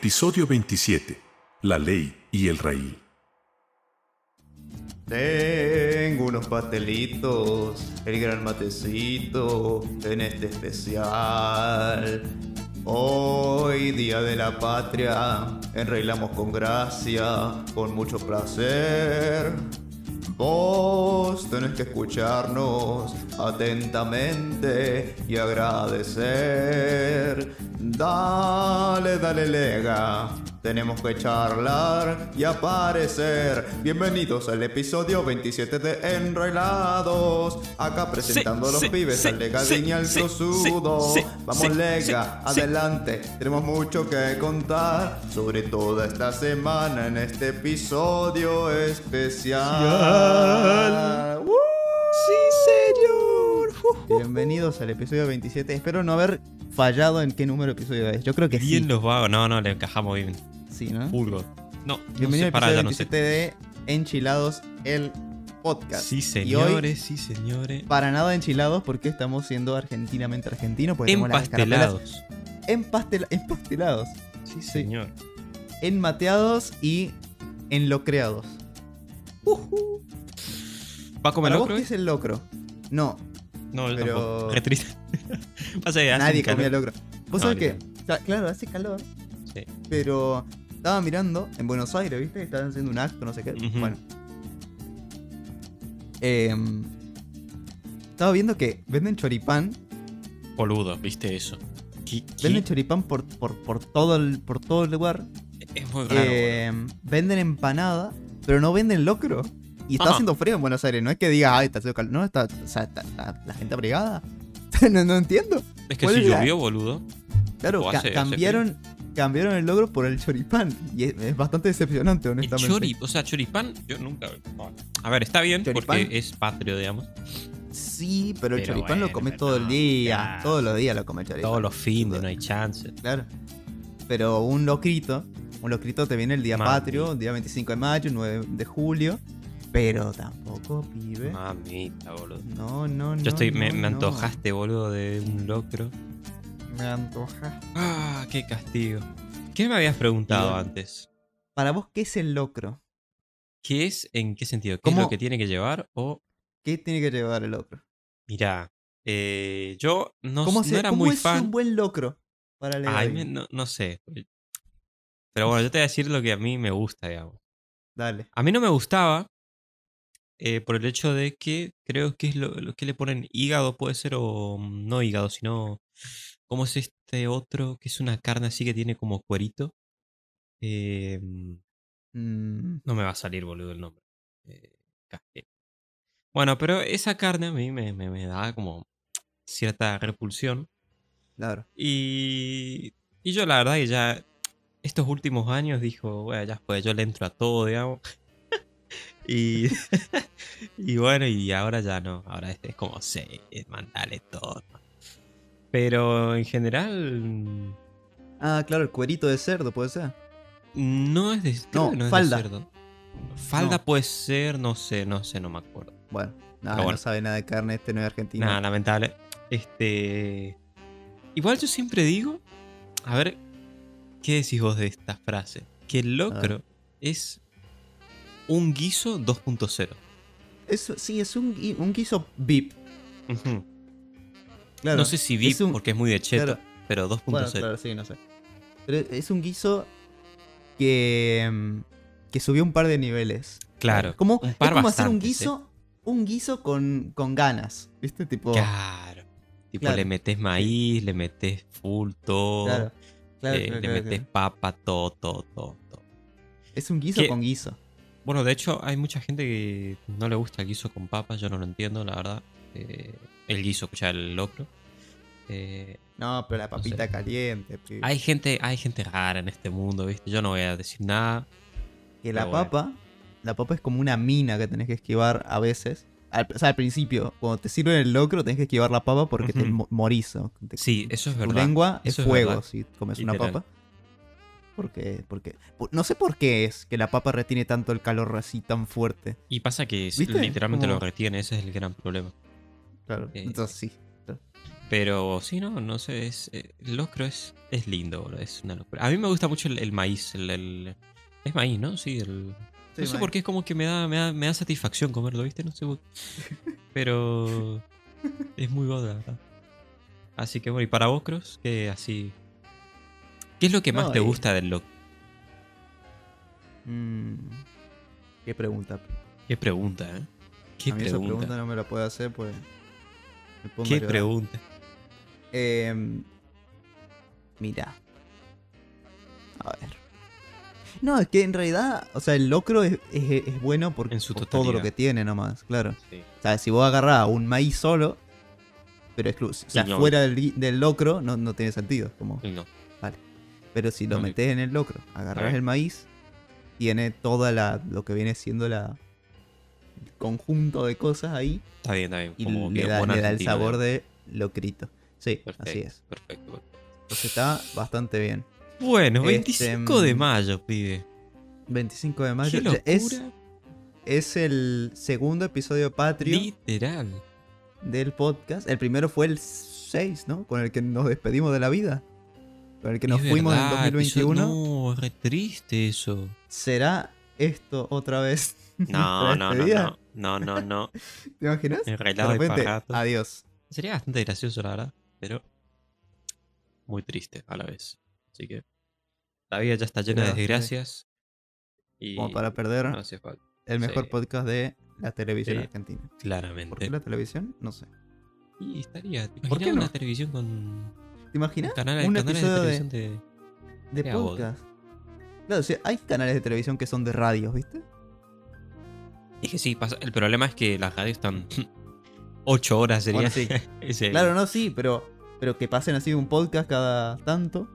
Episodio 27. La ley y el raíl. Tengo unos pastelitos, el gran matecito en este especial. Hoy, Día de la Patria, enreglamos con gracia, con mucho placer. Vos tenés que escucharnos atentamente y agradecer. Dale, dale, lega. Tenemos que charlar y aparecer. Bienvenidos al episodio 27 de Enrolados. Acá presentando a los sí, pibes sí, al lega y al sí, Vamos, lega, adelante. Tenemos mucho que contar sobre toda esta semana en este episodio especial. ¡Uh! Sí, señor. Bienvenidos al episodio 27. Espero no haber fallado en qué número episodio es. Yo creo que Bien sí. los vagos. No, no, le encajamos bien. Sí, ¿no? Pulgo. No, no Bienvenido sé, al episodio ya no sé. 27 de Enchilados, el podcast. Sí, hoy, señores, sí, señores. para nada enchilados porque estamos siendo argentinamente argentinos. porque Empastelados. Empastel empastelados. Sí, señor. Enmateados y enlocreados. ¿Va a comer ¿Para vos locro? qué eh? es el locro? No, No, yo pero- tampoco. Re triste. Pasa que hace nadie comía locro. Vos No, sabés cla- claro, hace calor, Sí. pero estaba mirando en Buenos Aires, ¿viste? Estaban haciendo un acto, no sé qué. Bueno. Em, estaba viendo que venden choripán. Boludo, ¿viste eso? ¿Qué- qué? Venden choripán por, por, por, todo, el, por todo el lugar. Es muy raro. Em, venden empanada, pero no venden locro. Y está Ajá. haciendo frío en Buenos Aires. No es que diga, ay, está haciendo calor. No, está, o sea, está- está la gente abrigada. no, no entiendo. Es que ¿cuál si llovió, boludo. Claro, O ca- hace- hace cambiaron, el logro por el choripán. Y es, es bastante decepcionante, El honestamente. chori, o sea, choripán, yo nunca. A ver, está bien Choripán. porque es patrio, digamos. Sí, pero el choripán lo comes todo el no, día. claro. Todos los días lo comes choripán. Todos los fines, no hay chance. Claro. Pero un locrito, un locrito te viene el día Mami. patrio, el día 25 de mayo, 9 de julio. Pero tampoco, pibe. Mamita, boludo. No, no, no. Yo estoy, me, no, me no. antojaste, boludo, de un locro. Me. Ah, qué castigo. ¿Qué me habías preguntado Bien. antes? Para vos, ¿qué es el locro? ¿Qué es? ¿En qué sentido? ¿Qué ¿Cómo? es lo que tiene que llevar? O, ¿Qué tiene que llevar el locro? mirá, eh, yo no, ¿Cómo, no se, era cómo muy es fan. un buen locro? Para leer Ay, ahí? me- no, no sé. Pero bueno, yo te voy a decir lo que a mí me gusta, digamos. Dale. A mí no me gustaba eh, por el hecho de que creo que es lo, lo que le ponen hígado, puede ser, o mm, no hígado, sino. ¿Cómo es este otro? Que es una carne así que tiene como cuerito. Eh, Mm, no me va a salir, boludo, el nombre. Eh, bueno, pero esa carne a mí me, me, me da como cierta repulsión. claro. Y, y yo la verdad que ya estos últimos años dijo, bueno, ya pues yo le entro a todo, digamos. y, y bueno, y ahora ya no, ahora este es como, sí, mandale todo. Pero en general Ah, claro, el cuerito de cerdo puede ser. no es de, No, es de falda. cerdo. Falda No. puede ser, no sé, no sé, no me acuerdo. Bueno, nada, bueno. no sabe nada de carne, este no es argentino. Nada, lamentable. Este. Igual yo siempre digo. A ver, ¿qué decís vos de esta frase? Que el locro es un guiso 2.0. Es- sí, es un, un guiso VIP. Ujú. Claro. No sé si es un- porque es muy de cheto, claro. pero 2.0. Bueno, claro, sí, no sé. Pero es un guiso que, mm, que subió un par de niveles. Claro, Como, un par es como hacer un guiso, un guiso con, con ganas. ¿Viste? Tipo. Claro. Tipo, Claro. le metes maíz, le metes full todo. Claro, claro, eh, le metes papa, todo, todo, todo, todo. Es un guiso con guiso. Bueno, de hecho, hay mucha gente que no le gusta el guiso con papas, yo no lo entiendo, la verdad. Eh, el guiso, escucha, el locro. Eh, No, pero la sé. papita caliente. hay gente, hay gente rara en este mundo, ¿viste? Yo no voy a decir nada. Que la bueno. papa, la papa es como una mina que tenés que esquivar a veces. Al, o sea, al principio, cuando te sirven el locro, tenés que esquivar la papa porque te mo- morís. Te- Sí, eso es tu verdad. lengua Eso es fuego si comes una papa. Porque, porque, por- no sé por qué es que la papa retiene tanto el calor así tan fuerte. Y pasa que ¿Viste? literalmente Como- lo retiene, ese es el gran problema. Claro. Eh, Entonces sí. Pero sí, no, no sé, es, eh, el locro es, es lindo, boludo, es una locura. A mí me gusta mucho el, el maíz, el, el- Es maíz, ¿no? Sí, el... Sí, no sé maíz. por qué es como que me da, me da, me da satisfacción comerlo, ¿viste? No sé por Pero... es muy god, la verdad. Así que bueno, y para vos, Cross, ¿qué así... ¿Qué es lo que más No, te y- gusta del locro? Mm, qué pregunta. Qué pregunta, ¿eh? Qué a mí esa pregunta. pregunta no me la puedo hacer pues. Qué pregunta. Em, mira. A ver. No, es que en realidad, o sea, el locro es, es- es bueno porque En su por todo lo que tiene nomás, claro. Sí. O sea, si vos agarrás un maíz solo, pero exclu- o sea, no. fuera del, del locro, no, no tiene sentido. Como, no. pero si lo No, metés en el locro, agarrás el maíz, tiene toda la lo que viene siendo la conjunto de cosas ahí Está bien, está bien. y Como le que da, le da el sabor de locrito. Sí, Perfecto, así es. Perfecto. perfecto. Entonces está bastante bien. Bueno, Este, 25 de mm, mayo, pibe. 25 de mayo. Qué. Es, es el segundo episodio patrio Literal. del podcast. El primero fue el 6, ¿no? Con el que nos despedimos de la vida. Con el que nos Es fuimos verdad, en 2021. episodio- No, es re triste eso. ¿Será esto otra vez? No, nuestra no, no, despedida? no. No, no, no. ¿Te imaginas? De Enredado y repente, adiós. Sería bastante gracioso, la verdad. Pero muy triste a la vez. Así que la vida ya está llena de desgracias. Y Como para perder no hace falta. el mejor sí. podcast de la televisión Sí. argentina. ¿Por Claramente. qué la televisión? No sé. Y estaría. ¿Te ¿Por qué no? una televisión con. ¿Te imaginas? Canales, un canales de episodio de, televisión de. de podcast. Claro, o sea, hay canales de televisión que son de radios, ¿viste? Es que sí, pasa. El problema es que las radios están. 8 horas sería. Bueno, sí. Claro, no, sí, pero, pero que pasen así un podcast cada tanto.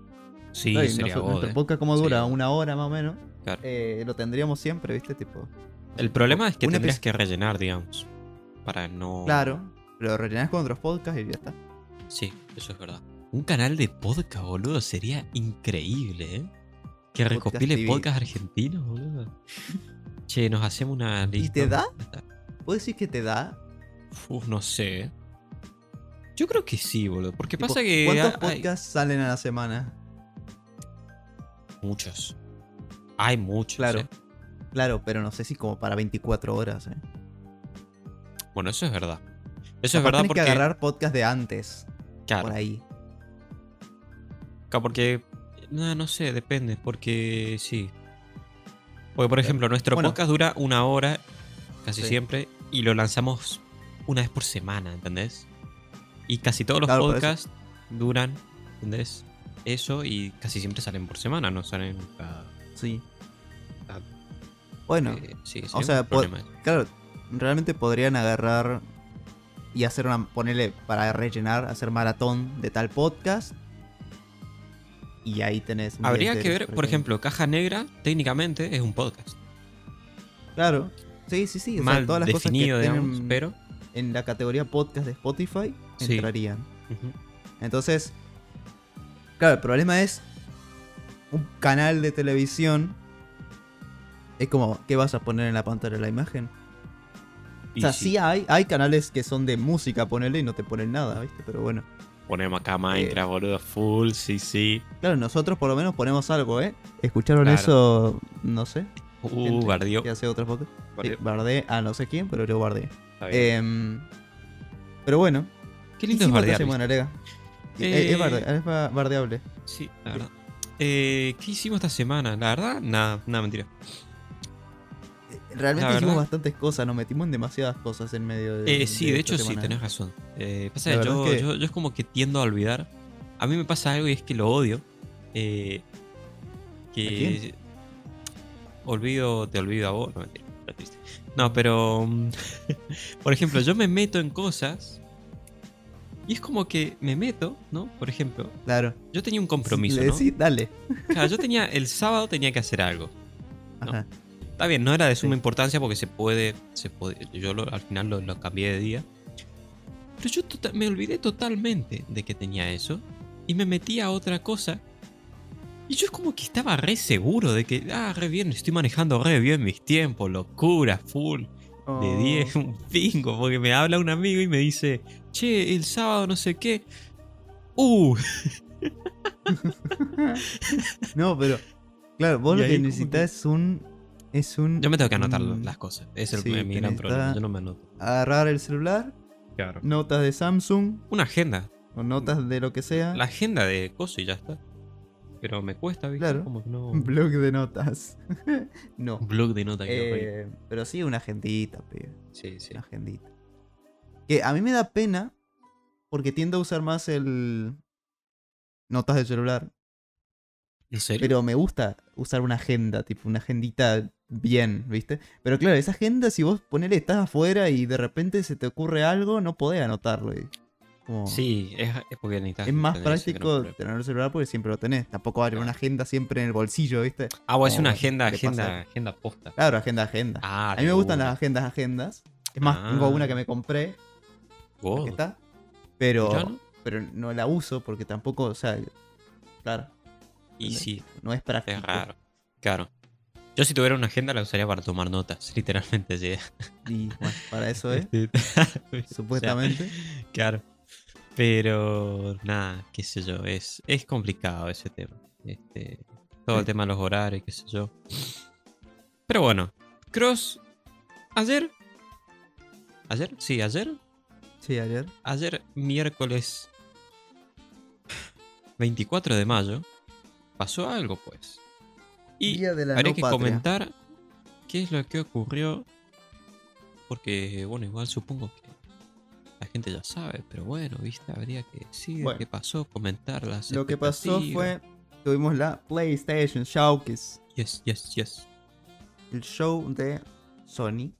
Sí, y sería nuestro eh. podcast como dura una hora más o menos. Claro. eh, lo tendríamos siempre, ¿viste? Tipo. El problema es que tendrías que rellenar, digamos. Para no. Claro, pero rellenás con otros podcasts y ya está. Sí, eso es verdad. Un canal de podcast, boludo, sería increíble, ¿eh? Que Podcast recopile TV. podcast argentinos, boludo. Che, nos hacemos una lista. te da? ¿Puedo decir que te da? Uf, no sé. Yo creo que sí, boludo. Porque Tipo, pasa que ¿Cuántos hay- podcasts salen a la semana? muchos. Hay muchos. Claro. ¿eh? Claro, pero no sé si como para 24 horas, ¿eh? Bueno, eso es verdad. Eso es verdad tenés porque. que agarrar podcast de antes, claro, por ahí. Claro, porque. No, no sé, depende. Porque sí. Porque, por ejemplo, nuestro Bueno. podcast dura una hora casi Sí. siempre y lo lanzamos una vez por semana, ¿entendés? Y casi todos los Claro, podcasts duran, ¿entendés? Eso y casi siempre salen por semana, no salen cada. Sí. Bueno, eh, sí, o sea, claro, realmente podrían agarrar y hacer una. ponerle para rellenar, hacer maratón de tal podcast. Y ahí tenés. un Habría que ver, por ejemplo, Caja Negra técnicamente es un podcast. Claro. Sí, sí, sí. o sea, Mal todas las cosas que definido, digamos, tienen pero. en la categoría podcast de Spotify Sí. entrarían. Entonces, claro, el problema es un canal de televisión. Es como, ¿qué vas a poner en la pantalla la imagen? Y o sea, sí, sí hay, hay canales que son de música, ponele y no te ponen nada, ¿viste? Pero bueno. Ponemos Eh, acá Minecraft, boludo, full, sí, sí. Claro, nosotros por lo menos ponemos algo, ¿eh? ¿Escucharon Claro. eso? No sé. Uh, gente bardió. Que hace otras podcasts. Sí, bardé a no sé quién, pero yo bardé. Em, pero bueno. Qué lindo es bardear. semana, Lega? Eh, Es, barde- es ba- bardeable. Sí, la verdad. Eh, ¿Qué hicimos esta semana? La verdad, nada, nada, mentira. Realmente hicimos verdad- bastantes cosas, nos metimos en demasiadas cosas en medio de. Eh, sí, de, hecho sí, tenés razón. Eh, pasa que yo, es que- yo, yo es como que tiendo a olvidar. A mí me pasa algo y es que lo odio. Eh, que ¿A quién? olvido, te olvido a vos. No, mentira. No, pero. mm, por ejemplo, yo me meto en cosas. Y es como que me meto, ¿no? Por ejemplo, Claro. yo tenía un compromiso, Le ¿no? decís, dale. Claro, yo tenía. El sábado tenía que hacer algo. No. Ajá. Está bien, no era de suma Sí. importancia porque se puede. Se puede yo lo- al final lo, lo cambié de día. Pero yo tota- me olvidé totalmente de que tenía eso. Y me metí a otra cosa. Y yo como que estaba re seguro de que, ah, re bien, estoy manejando re bien mis tiempos, locura, full. De Oh. 10, un pingo, porque me habla un amigo y me dice, che, el sábado no sé qué, Uh, No, pero. Claro, vos lo que necesitas es un. Es un. yo me tengo que anotar un- las cosas. Es el, sí, mi que gran problema. Yo no me anoto. Agarrar el celular, Claro. notas de Samsung Una agenda. o notas de lo que sea. La agenda de coso y ya está. Pero me cuesta, ¿viste? Claro. Como que no. Un blog de notas. no. Blog de notas. Eh, pero sí, una agendita, pibe. Sí, sí. Una agendita. Que a mí me da pena porque tiendo a usar más el. Notas del celular. ¿En serio? Pero me gusta usar una agenda, tipo una agendita bien, ¿viste? Pero claro, esa agenda, si vos ponele, estás afuera y de repente se te ocurre algo, no podés anotarlo. y como- Sí, es, es porque necesitas. Es más práctico problema. tener el celular porque siempre lo tenés. Tampoco va a tener una agenda siempre en el bolsillo, ¿viste? Ah, vos es una agenda, agenda, pasa. agenda posta. Claro, agenda, agenda. Ah, a mí me gustan las agendas, agendas. Es más, tengo Ah. una que me compré, está, pero, ¿Ya no? pero no la uso porque tampoco, o sea, claro, Y sí, no es práctico. es raro. Claro. Yo si tuviera una agenda la usaría para tomar notas, literalmente. Sí. Y bueno, para eso es, Este, supuestamente. o sea, claro. Pero nada, qué sé yo, es, es complicado ese tema. Este, todo el tema de los horarios, qué sé yo. Pero bueno, Cross, ayer... ¿Ayer? Sí, ayer. Sí, ayer. Ayer, miércoles 24 de mayo, pasó algo pues. Y Día de la habría no que patria. comentar qué es lo que ocurrió. Porque, bueno, igual supongo que la gente ya sabe, pero bueno, viste, habría que decir Bueno. qué pasó, comentar las Lo que pasó fue, tuvimos la PlayStation Showcase, Yes, yes, yes. el show de Sony,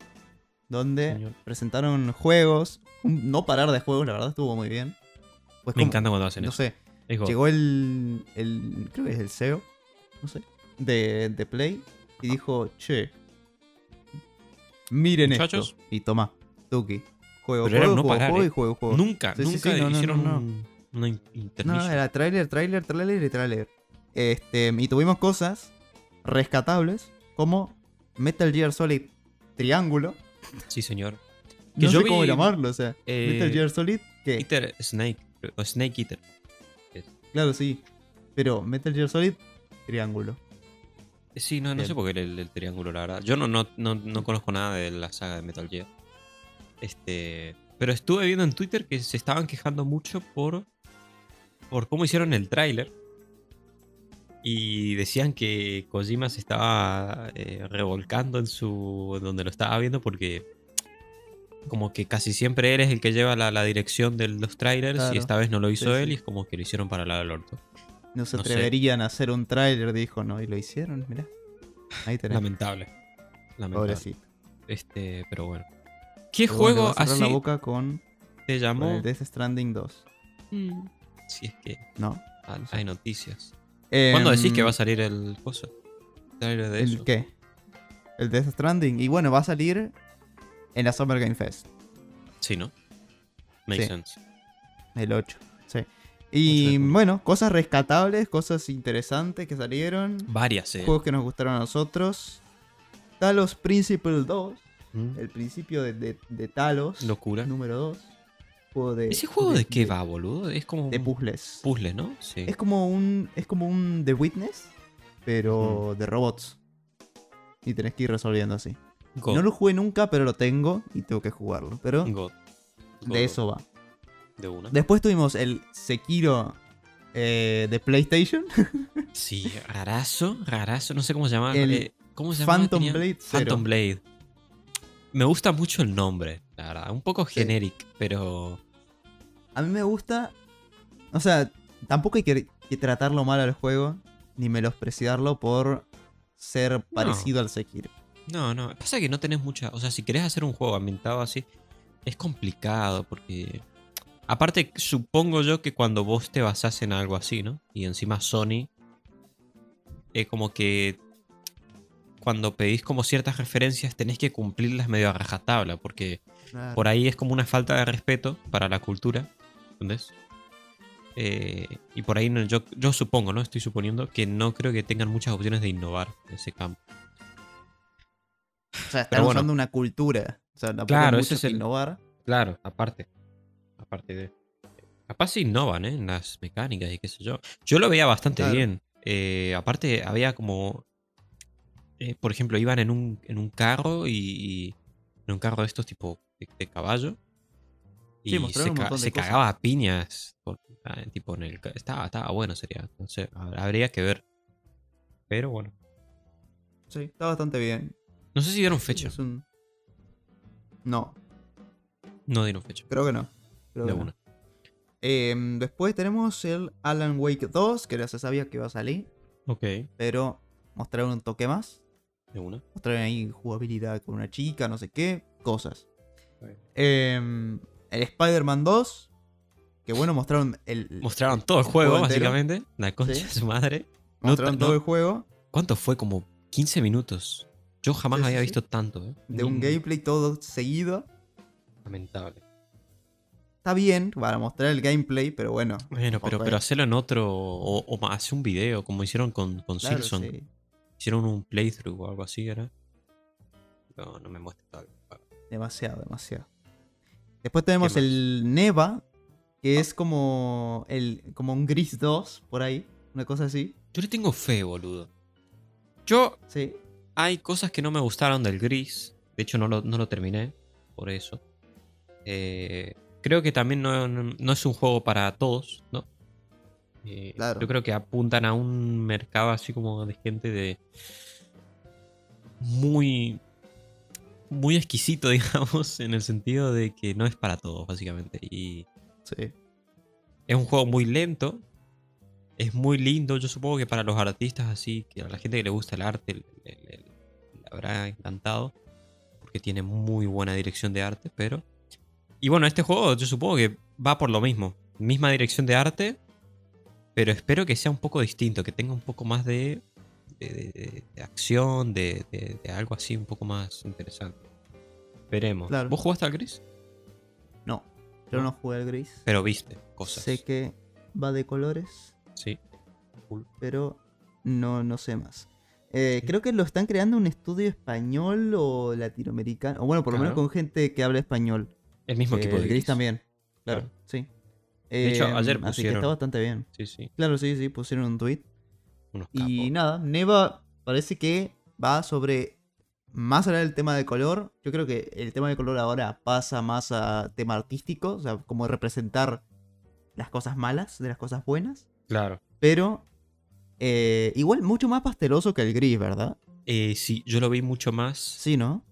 donde Señor. presentaron juegos, un no parar de juegos, la verdad estuvo muy bien. Pues Me como- encanta cuando hacen No eso. sé, Es God. llegó el, el, creo que es el CEO, no sé, de, de Play y dijo, che, miren Muchachos. esto. Y toma, Tuki, juego, Pero juego, no juego, parar, juego eh. y juego, juego. Nunca, Sí, nunca sí, no, no, hicieron no, no. No, era trailer, trailer, trailer y trailer. Este, y tuvimos cosas rescatables como Metal Gear Solid Triángulo. Sí, señor. Que No yo sé cómo llamarlo, o sea, eh, Metal Gear Solid, que Eater Snake, o Snake Eater. claro, sí, pero Metal Gear Solid Triángulo. Sí, no, no sé por qué el, el triángulo, la verdad. Yo no, no, no, no conozco nada de la saga de Metal Gear. Este. Pero estuve viendo en Twitter que se estaban quejando mucho por. por cómo hicieron el tráiler. Y decían que Kojima se estaba eh, revolcando en su. donde lo estaba viendo porque. Como que casi siempre él es el que lleva la, la dirección de los trailers Claro. y esta vez no lo hizo Sí, él sí. y es como que lo hicieron para la del orto. No se No sé. atreverían a hacer un tráiler, dijo, ¿no? Y lo hicieron, mirá. Ahí tenés. Lamentable. Lamentable. Pobrecito. Este, pero bueno. ¿Qué Pero bueno, juego a cerrar la así boca con, te con llamó? el Death Stranding 2. Mm, Si es que ¿No? ha- No sé. hay noticias. ¿Cuándo decís que Em, va a salir el coso? Trailer de ¿El qué? El Death Stranding. Y bueno, va a salir en la Summer Game Fest. Sí, ¿no? Makes Sí. sense. El 8. Sí. 8 Y bueno, cosas rescatables, cosas interesantes que salieron. Varias, eh. Juegos que nos gustaron a nosotros. Talos Principle 2. Mm, El principio de, de- de Talos. Locura. Número 2. Juego de. ¿Ese juego de, qué va, boludo? Es como De puzzles. puzzle, ¿no? Sí. Es como un. Es como un The Witness. Pero de robots. Y tenés que ir resolviendo así. God. No lo jugué nunca, pero lo tengo y tengo que jugarlo. Pero God. God. de eso va. De una. Después tuvimos el Sekiro eh, de PlayStation. Sí, rarazo, rarazo. No sé cómo se llama. El eh, ¿Cómo se llama? Phantom Blade. Phantom Blade. Me gusta mucho el nombre, la verdad. Un poco generic, pero. A mí me gusta. O sea, tampoco hay que, que tratarlo mal al juego. Ni menospreciarlo por ser parecido al Sekiro. No, no. Pasa que no tenés mucha. O sea, si querés hacer un juego ambientado así, es complicado porque. Aparte, supongo yo que cuando vos te basás en algo así, ¿no? Y encima Sony. Es como que. Cuando pedís como ciertas referencias, tenés que cumplirlas medio a rajatabla. Porque por ahí es como una falta de respeto para la cultura. ¿Entendés? Eh, y por ahí no- yo, yo supongo, ¿no? Estoy suponiendo que no creo que tengan muchas opciones de innovar en ese campo. O sea, están pero bueno. usando una cultura. O sea, Claro, mucho es el- innovar. Claro, aparte. Aparte de. Capaz se innovan, ¿eh? En las mecánicas y qué sé yo. Yo lo veía bastante Claro. bien. Eh, aparte, había como. eh, por ejemplo, iban en un, en un carro y, y- En un carro de estos tipo de, de caballo. Y Sí, se, ca- se cagaba a piñas. por- ah, tipo en el. Estaba, estaba bueno, sería. No sé, hab- habría que ver. Pero bueno. Sí, está bastante bien. No sé si dieron fecha. Un... No, No dieron fecha. creo que no. De una. Em, después tenemos el Alan Wake 2, que ya se sabía que iba a salir, Ok. pero mostraron un toque más. De una. Mostraron ahí jugabilidad con una chica, no sé qué, cosas. Em, el Spider-Man 2, que bueno, mostraron el... Mostraron todo el el juego, básicamente. La concha Sí. de su madre. Mostraron todo no- el juego ¿Cuánto fue? Como 15 minutos. Yo jamás Sí, había sí. visto tanto, ¿eh? de un Ni- gameplay todo seguido. Lamentable. Está bien para mostrar el gameplay, pero bueno. Bueno, pero, pero hacerlo en otro. O, o hacer un video, como hicieron con, con Claro, Silson. sí. Hicieron un playthrough o algo así, ¿era? No, no me muestres todo. Demasiado, demasiado. Después tenemos el Neva, que es como el como un Gris 2 por ahí, una cosa así. Yo le tengo fe, boludo. Yo. Sí. Hay cosas que no me gustaron del gris. De hecho, no lo, no lo terminé. Por eso. Eh, creo que también no, no- es un juego para todos, ¿no? Eh, Claro. Yo creo que apuntan a un mercado así como de gente de. Muy. Muy exquisito, digamos, en el sentido de que no es para todos, básicamente. Y Sí. es un juego muy lento. Es muy lindo. Yo supongo que para los artistas así, que a la gente que le gusta el arte, le habrá encantado. Porque tiene muy buena dirección de arte, pero. Y bueno, este juego yo supongo que va por lo mismo. Misma dirección de arte. Pero espero que sea un poco distinto, que tenga un poco más de. de, de- de acción, de, algo así un poco más interesante. Veremos. Claro. ¿Vos jugaste al gris? No, yo no jugué al Gris. Pero viste cosas. Sé que va de colores, Sí. Cool. pero no, no sé más. Eh, Sí. Creo que lo están creando un estudio español o latinoamericano. O bueno, por lo menos con gente que habla español. El mismo Eh, equipo de el Gris también. Claro, Claro. sí. De hecho, Em, ayer Así que está bastante bien. Sí, sí. Claro, sí, sí, pusieron un tweet. Unos Y nada, Neva parece que va sobre. Más allá del tema de color, yo creo que el tema de color ahora pasa más a tema artístico, o sea, como representar las cosas malas de las cosas buenas. Claro. Pero eh, igual mucho más pasteloso que el gris, ¿verdad? Eh, sí, yo lo vi mucho más. Sí, ¿no?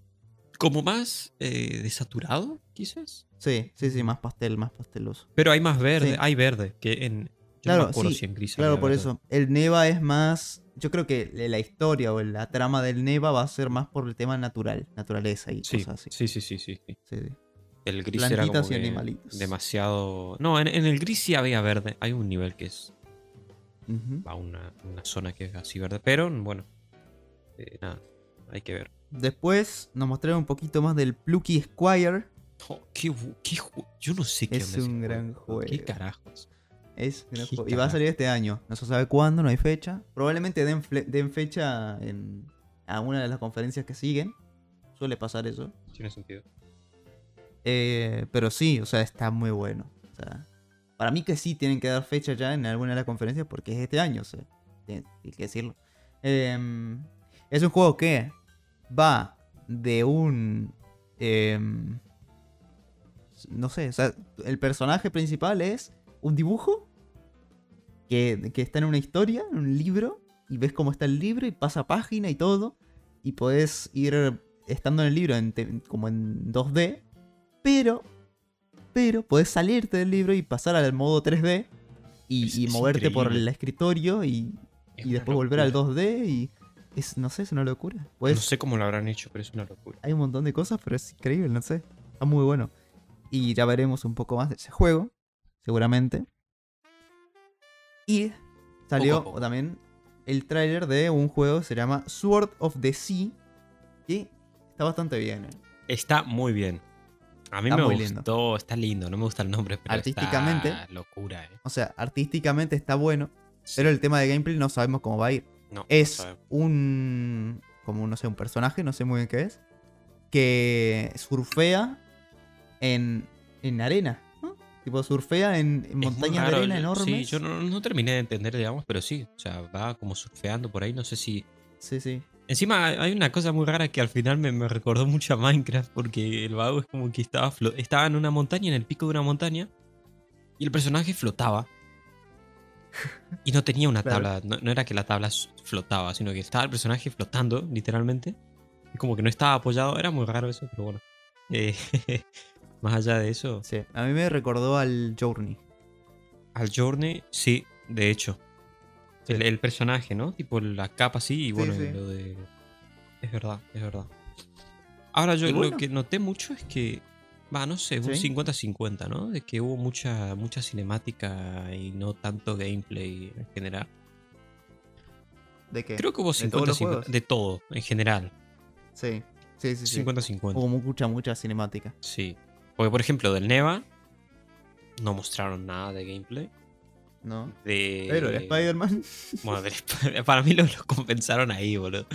Como más eh, desaturado, quizás. Sí, sí, sí, más pastel, más pasteloso. Pero hay más verde. Sí. Hay verde que en. Yo Claro, no me acuerdo sí, si en gris Claro, por verde. eso. El Neva es más. Yo creo que la historia o la trama del Neva va a ser más por el tema natural, naturaleza y Sí, cosas así. sí, sí, sí, sí, sí. El gris era Plantitas como y animalitos. demasiado. No, en, en el gris sí había verde. Hay un nivel que es. Ujú. Va una, una zona que es así verde. Pero bueno. eh, nada. Hay que ver. Después nos mostraron un poquito más del Plucky Squire. Oh, qué, qué Yo no sé qué Es ese un gran ¿Qué juego. carajos? Es un gran Qué juego. Y va a salir este año. No se sabe cuándo, no hay fecha. Probablemente den, den fecha en a una de las conferencias que siguen. Suele pasar eso. Tiene sentido. Eh, pero sí, o sea, está muy bueno. O sea, para mí que sí tienen que dar fecha ya en alguna de las conferencias porque es este año, o sea, hay que decirlo. Em, es un juego que va de un... em, no sé, o sea, el personaje principal es un dibujo que, que está en una historia, en un libro, y ves cómo está el libro y pasa página y todo, y podés ir estando en el libro en como en 2D, pero, pero podés salirte del libro y pasar al modo 3D y, moverte por el escritorio y, Es y después volver al locura. 2D y es, no sé, es una locura. Pues no sé cómo lo habrán hecho, pero es una locura. hay un montón de cosas, pero es increíble, no sé. Está muy bueno. Y ya veremos un poco más de ese juego, seguramente. Y salió Poco a poco. también el tráiler de un juego que se llama Sword of the Sea. Que está bastante bien. ¿eh? Está muy bien. A mí Está me gustó, lindo. está lindo, no me gusta el nombre, pero Artísticamente. está locura, eh. O sea, artísticamente está bueno, Sí. pero el tema de gameplay no sabemos cómo va a ir. No, Es un. como no sé, un personaje, no sé muy bien qué es. Que surfea en, en arena. ¿no? Tipo, surfea en, en montañas de arena enormes. Sí, yo no, no terminé de entender, digamos, pero sí. O sea, va como surfeando por ahí. No sé si. Sí, sí. Encima hay- una cosa muy rara que al final me, me recordó mucho a Minecraft. Porque el vago es como que estaba, estaba en una montaña, en el pico de una montaña. Y el personaje flotaba. Y no tenía una Claro. tabla. No, no era que la tabla flotaba, sino que estaba el personaje flotando, literalmente. Y como que no estaba apoyado. Era muy raro eso, pero bueno. Eh, más allá de eso. Sí, a mí me recordó al Journey. Al Journey, sí, de hecho. Sí. El, el personaje, ¿no? Tipo la capa así y bueno, sí. lo de. Es verdad, es verdad. Ahora yo lo que noté mucho es que. Va, no sé, un Sí. 50-50, ¿no? De que hubo mucha, mucha cinemática y no tanto gameplay en general. ¿De qué? Creo que hubo ¿De todos los 50-50 juegos? de todo, en general. Sí, sí, sí. sí. 50-50. Hubo mucha, mucha cinemática. Sí. Porque, por ejemplo, del Neva no mostraron nada de gameplay. ¿No? De, Pero el Spider-Man, Bueno, del para mí lo, lo compensaron ahí, boludo.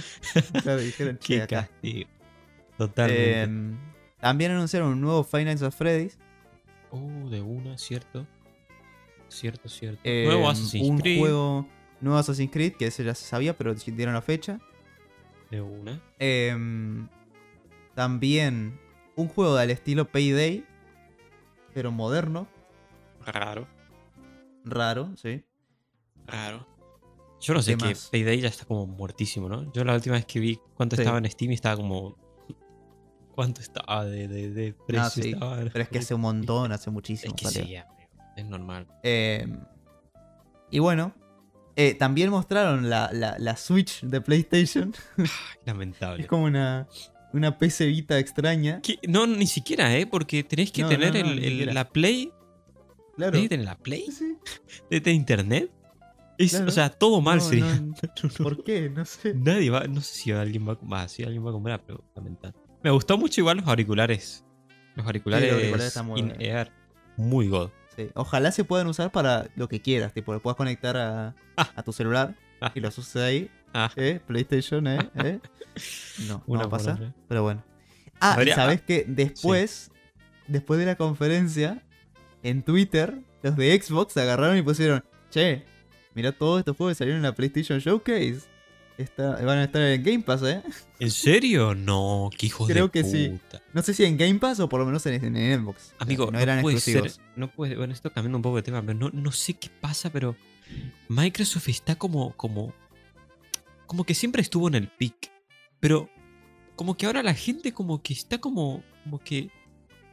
claro, dijeron, Qué castigo. Totalmente. Em, también anunciaron un nuevo Five Nights at Freddy's. Uh, de una, cierto. Cierto, cierto. Em, Nuevo Assassin's un Creed. juego nuevo Assassin's Creed, que ese ya se sabía, pero dieron la fecha. De una. Em, también un juego del estilo Payday, pero moderno, Raro, raro, sí. raro. Yo no sé ¿Qué? Payday ya está como muertísimo, ¿no? Yo la última vez que vi cuánto Sí. estaba en Steam estaba como. ¿Cuánto estaba de, de, de precio? Ah, sí, estaba? Pero es que hace un montón, hace muchísimo. Es que sí, es normal. Em, y bueno, eh, también mostraron la, la- la Switch de PlayStation. Ay, lamentable. es como una, una PC Vita extraña. ¿Qué? No, ni siquiera, ¿eh? Porque tenés que No, tener no, no, el- la Play. Claro. ¿Tenés que tener la Play? Sí, ¿Tenés que tener internet? Es- Claro. O sea, todo mal sería. ¿Por qué? No sé. Nadie va, no sé si alguien va, va, si alguien va a comprar, pero lamentable. Me gustó mucho igual los auriculares. Los auriculares, auriculares están muy in buenos. ear. Muy god. Sí, Ojalá se puedan usar para lo que quieras. Tipo, lo puedas conectar a, Ah. a tu celular Ah. y los uses ahí. Ah, ¿Eh? PlayStation, ¿eh? ¿Eh? No, no una va a pasar. buena- Pero bueno. Ah, y sabes que después, después de la conferencia, en Twitter, los de Xbox agarraron y pusieron, che, mira todos estos juegos que salieron en la PlayStation Showcase. Está- van a estar en Game Pass, ¿eh? ¿En serio? No, qué hijos Creo de que sí. puta. No sé si en Game Pass o por lo menos en, en- en Xbox. O sea, Amigo, no, no eran puede exclusivos. ser. No puede, bueno, esto cambiando un poco de tema, pero no, no sé qué pasa, pero Microsoft está como, como, como que siempre estuvo en el pick, pero como que ahora la gente como que está como, como que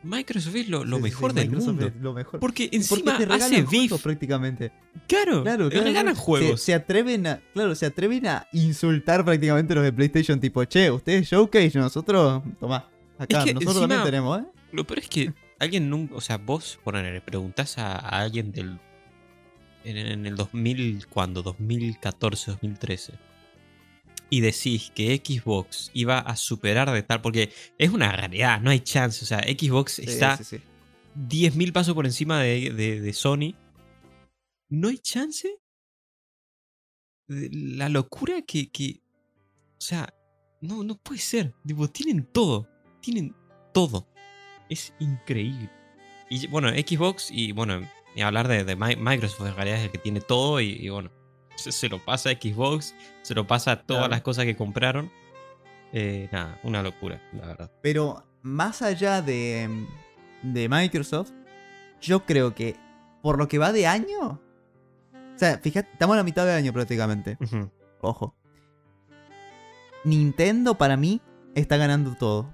Microsoft es lo, lo Sí, mejor sí, del Microsoft mundo. Lo mejor. Porque Porque encima te regalan hace beef. prácticamente. Claro, Claro, te claro. regalan juegos. Se, atreven a, claro, se atreven a insultar prácticamente los de PlayStation, tipo, che, ustedes Showcase, nosotros, tomá, acá, que nosotros encima- también tenemos, ¿eh? Lo peor es que alguien nunca, o sea, vos poner, le preguntás a, a alguien del en, en el 2000, ¿cuándo? 2014, 2013. Y decís que Xbox iba a superar de tal, porque es una realidad, no hay chance. O sea, Xbox Sí, está sí, sí. 10.000 pasos por encima de, de- de Sony. ¿No hay chance? La locura que, que- O sea, no, no puede ser. Tipo, tienen todo. Tienen todo. Es increíble. Y bueno, Xbox y bueno, y hablar de, de Mi- Microsoft en realidad es el que tiene todo y, y bueno, se, se lo pasa a Xbox, se lo pasa a todas Claro. las cosas que compraron. Eh, nada, una locura, la verdad. Pero más allá de, de Microsoft, yo creo que por lo que va de año, o sea, fíjate, estamos a la mitad de año prácticamente, ojo. Nintendo para mí está ganando todo.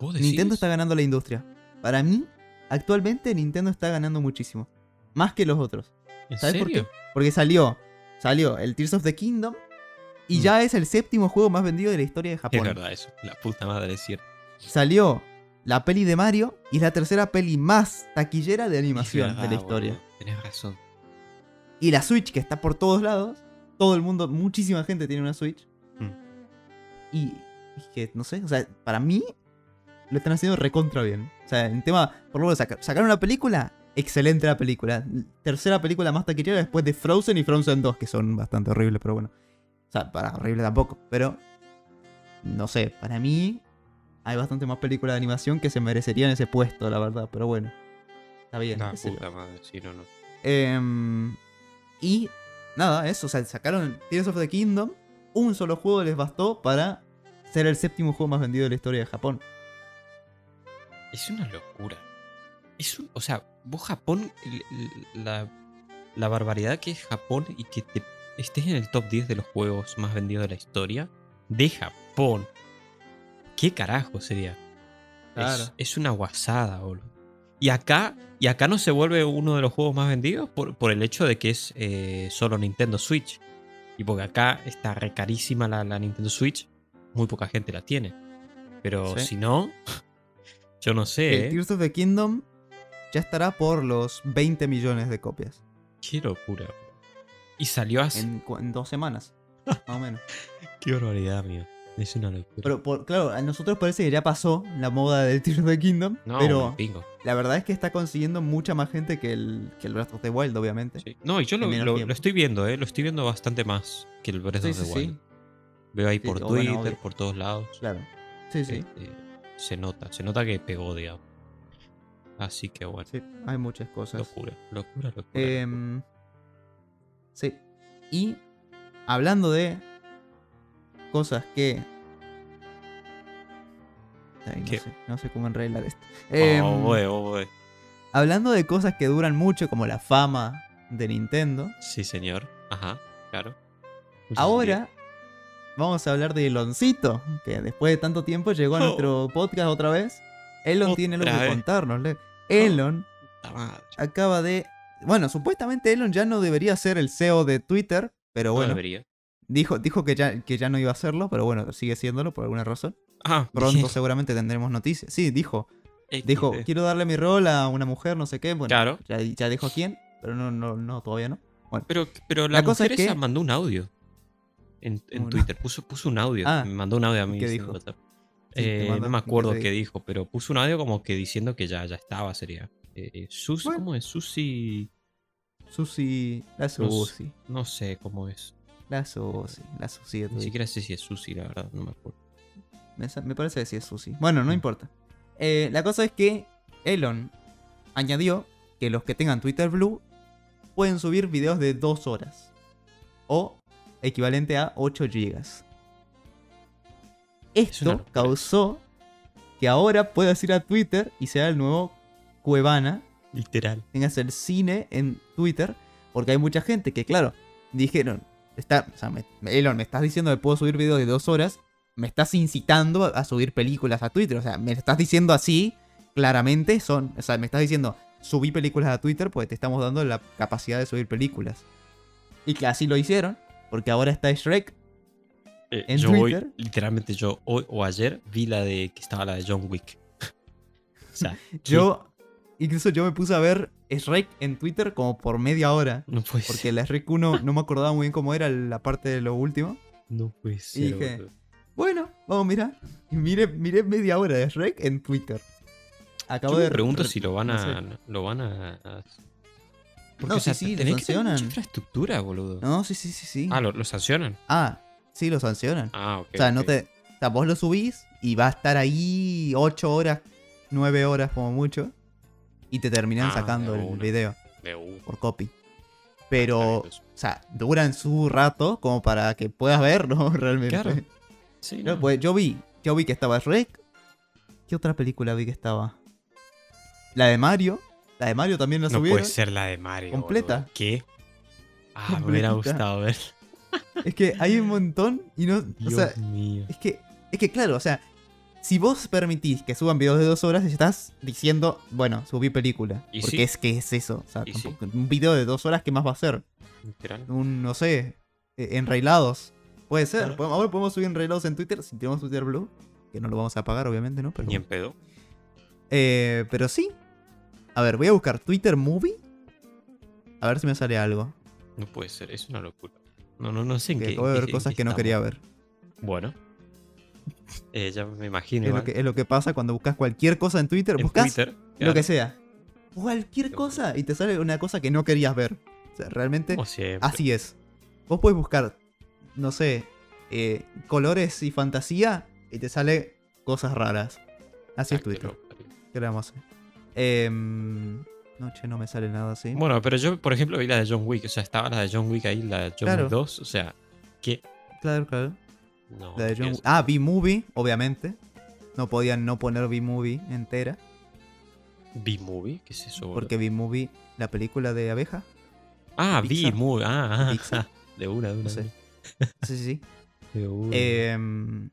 Nintendo está ganando la industria. Para mí, actualmente Nintendo está ganando muchísimo. Más que los otros. ¿En ¿Sabes por serio? qué? Porque salió, salió el Tears of the Kingdom y Mm. ya es el séptimo juego más vendido de la historia de Es Japón. verdad eso, la puta madre es cierto. Salió la peli de Mario y es la tercera peli más taquillera de Es animación verdad, de la historia. boludo, Tenés razón. Y la Switch que está por todos lados, todo el mundo, muchísima gente tiene una Switch. Mm. Y es que, no sé, o sea, para mí lo están haciendo recontra bien. O sea, en tema, por lo menos saca- sacaron una película, excelente la película. Tercera película más taquillera después de Frozen y Frozen 2, que son bastante horribles, pero bueno. O sea, para horrible tampoco, pero no sé, para mí hay bastante más películas de animación que se merecerían ese puesto, la verdad, pero bueno. Está bien. Yo. puta madre, sí, no, no. Em, y nada, eso, o sea, sacaron Tears of the Kingdom. Un solo juego les bastó para ser el séptimo juego más vendido de la historia de Japón. Es una locura. Es un, o sea, vos Japón, la, la barbaridad que es Japón y que te estés en el top 10 de los juegos más vendidos de la historia de Japón. ¿Qué carajo sería? Claro. Es, es una guasada, boludo. Y acá, y acá no se vuelve uno de los juegos más vendidos por, por el hecho de que es eh, solo Nintendo Switch. Y porque acá está re carísima la, la Nintendo Switch, muy poca gente la tiene. Pero Sí. si no, yo no sé. El ¿eh? Tears of the Kingdom ya estará por los 20 millones de copias. Qué locura. Y salió hace. En, dos semanas, más o menos. Qué barbaridad, mío. Es una locura. Pero por- claro, a nosotros parece que ya pasó la moda del Tears of the Kingdom. no, pero la verdad es que está consiguiendo mucha más gente que el, que el Breath of the Wild, obviamente. Sí. No, y yo lo, lo- estoy viendo, ¿eh? Lo estoy viendo bastante más que el Breath Sí, of the sí, Wild. sí. Veo ahí por bueno, Twitter, por todos lados. Claro. Sí, sí. Este, se nota, se nota que pegó, digamos. Así que bueno, Sí, hay muchas cosas. locura, locura, locura. Em, sí. Y hablando de cosas que. Ay, no, sé, no sé cómo enreglar esto. oh, Em, güey, oh, güey. hablando de cosas que duran mucho, como la fama de Nintendo, Sí, señor. Ajá, claro. Mucho ahora vamos a hablar de Eloncito, que después de tanto tiempo llegó a Oh. nuestro podcast otra vez. Elon tiene algo que vez. contarnos. Elon acaba de. Bueno, supuestamente Elon ya no debería ser el CEO de Twitter, pero No bueno, debería. dijo, dijo que, ya, que ya no iba a hacerlo, pero bueno, sigue siéndolo por alguna razón. Ah, Pronto seguramente tendremos noticias. Sí, dijo, dijo, quiero darle mi rol a una mujer, no sé qué. Bueno, Claro. ya, ya dijo a quién, pero no, no, no, todavía no. Pero, pero la, La cosa mujer es que- esa mandó un audio en. Twitter. Puso, puso un audio. Ah, me mandó un audio a mí. ¿qué dijo? WhatsApp. Eh, no me acuerdo ¿qué dijo, pero puso un audio como que diciendo que ya, ya estaba, sería. Eh, Susi, Bueno. ¿cómo es? Susi. Susi, la Susi, No sé cómo es. la Susi, la Susi Ni siquiera sé si es Susi, la verdad, no me acuerdo. Me parece que sí es Susi. Bueno, no Mm. importa. Eh, la cosa es que Elon añadió que los que tengan Twitter Blue pueden subir videos de 2 horas. O equivalente a 8 gigas. Esto causó que ahora puedas ir a Twitter y sea el nuevo Cuevana. Literal. Tengas el cine en Twitter. Porque hay mucha gente que, claro, dijeron. Está, o sea, me- Elon, me estás diciendo que puedo subir videos de 2 horas me estás incitando a subir películas a Twitter. O sea, me estás diciendo así, claramente son. O sea, me estás diciendo, subí películas a Twitter porque te estamos dando la capacidad de subir películas. Y que así lo hicieron, porque ahora está Shrek. Eh, En yo hoy, Twitter. literalmente yo hoy o ayer vi la de que estaba la de John Wick. o sea, Yo, incluso yo me puse a ver Shrek en Twitter como por media hora. no puede Porque ser. la Shrek 1 no me acordaba muy bien cómo era la parte de lo último. No puede ser. dije, boludo. Bueno, vamos, mira. Y miré, miré media hora de Shrek en Twitter. Acabo Yo me de pregunto re- si lo van no a. sé. Lo van a. a- Porque, No, o sea, sí, sí, tenés que sancionan. infraestructura, boludo. No, sí, sí, sí, sí. Ah, ¿lo, lo sancionan? Ah, sí, lo sancionan. Ah, ok. o sea, no te. O sea, vos lo subís y va a estar ahí 8 horas, 9 horas como mucho. Y te terminan Ah, sacando el video De una. por copy. Pero, entonces. o sea, duran su rato como para que puedas verlo realmente. Claro. Sí, Yo, no. pues, yo vi, yo vi que estaba Shrek. ¿Qué otra película vi que estaba? La de Mario. La de Mario también la No subieron. puede ser la de Mario. Completa. boludo. ¿Qué? Ah, me hubiera gustado ver. Es que hay un montón y no. Dios o sea, mío. es que. Es que claro, o sea. Si vos permitís que suban videos de dos horas, estás diciendo, bueno, subí película. Y porque sí. es que es eso. O sea, un video de dos horas, ¿qué más va a ser? Literal. Un, no sé, eh, enrailados. Puede ser. Claro. Podemos- Ahora podemos subir enrailados en Twitter si tenemos Twitter Blue. Que no lo vamos a pagar, obviamente, ¿no? Pero Ni en pedo. Eh, pero sí. A ver, voy a buscar Twitter Movie. A ver si me sale algo. No puede ser. Es una locura. No, no, no sé en Que qué. acabo de ver qué- cosas qué que no quería ver. Bueno. Eh, ya me imagino. Es lo, que, es lo que pasa cuando buscas cualquier cosa en Twitter. En buscas Twitter. lo que sea. Cualquier cosa y te sale una cosa que no querías ver. O sea, realmente así es. Vos puedes buscar, no sé, eh, colores y fantasía y te sale cosas raras. Así es Ah, que Twitter. ¿Qué le vamos a hacer? Em, noche no me sale nada así. Bueno, pero yo, por ejemplo, vi la de John Wick. O sea, estaba la de John Wick ahí, la de John Claro. Wick 2. O sea, ¿qué? Claro, claro. No. La de John. Ah, B-Movie, obviamente. No podían no poner B-Movie entera. B-Movie, ¿qué es eso? Porque B-Movie, la película de abeja. Ah. B-Movie. Ah, ah, ah, De una, de una. No sé. de Sí, sí, sí. De una. Em,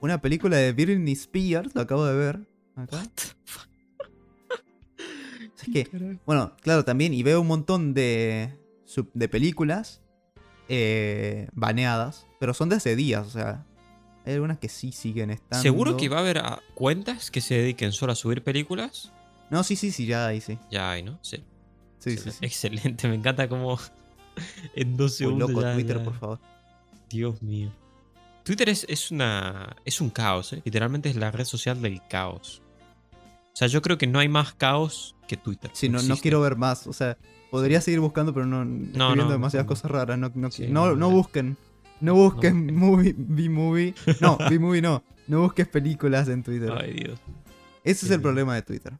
una película de Britney Spears, lo acabo de ver. Acá. Es que, bueno, claro, también, y veo un montón de, de películas eh, baneadas, pero son de hace días, o sea, hay algunas que sí siguen estando. ¿Seguro que va a haber ah, cuentas que se dediquen solo a subir películas? No, sí, sí, sí, ya ahí sí. Ya hay, ¿no? Sí. Sí, sí, Excelente. sí. Excelente, me encanta cómo en dos segundos loco ya- Twitter, ya- por favor. Dios mío. Twitter es, es una. es un caos, ¿eh? Literalmente es la red social del caos. O sea, yo creo que no hay más caos que Twitter. Sí, no, no quiero ver más, o sea, podría seguir buscando, pero no, estoy no, viendo no, demasiadas cosas raras, no, no, Sí, no, busquen. No busquen movie, B-movie. No, B-movie no. No busques películas en Twitter. Ay, Dios. Ese es el problema de Twitter.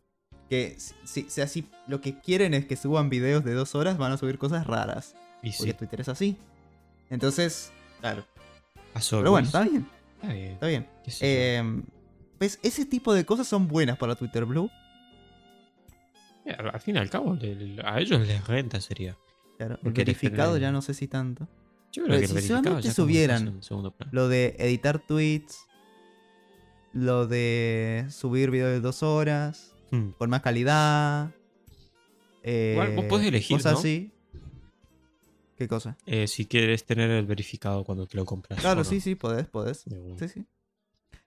Que si, si, si así lo que quieren es que suban videos de dos horas, van a subir cosas raras. Y Porque sí, Twitter es así. Entonces, claro. pasó. Pero bueno, está bien, Está bien. está bien. Eh, pues ese tipo de cosas son buenas para Twitter Blue. Eh, al fin y al cabo, a ellos les renta sería. Claro, Porque verificado ya no sé si tanto. Yo Pero creo que si solamente subieran. Lo de editar tweets. Lo de subir videos de dos horas. Hmm. Con más calidad. eh, Igual vos podés elegir, Cosas ¿no? así. ¿Qué cosa? Eh, si quieres tener el verificado cuando te lo compras. Claro, sí, sí, podés, podés. Sí, sí.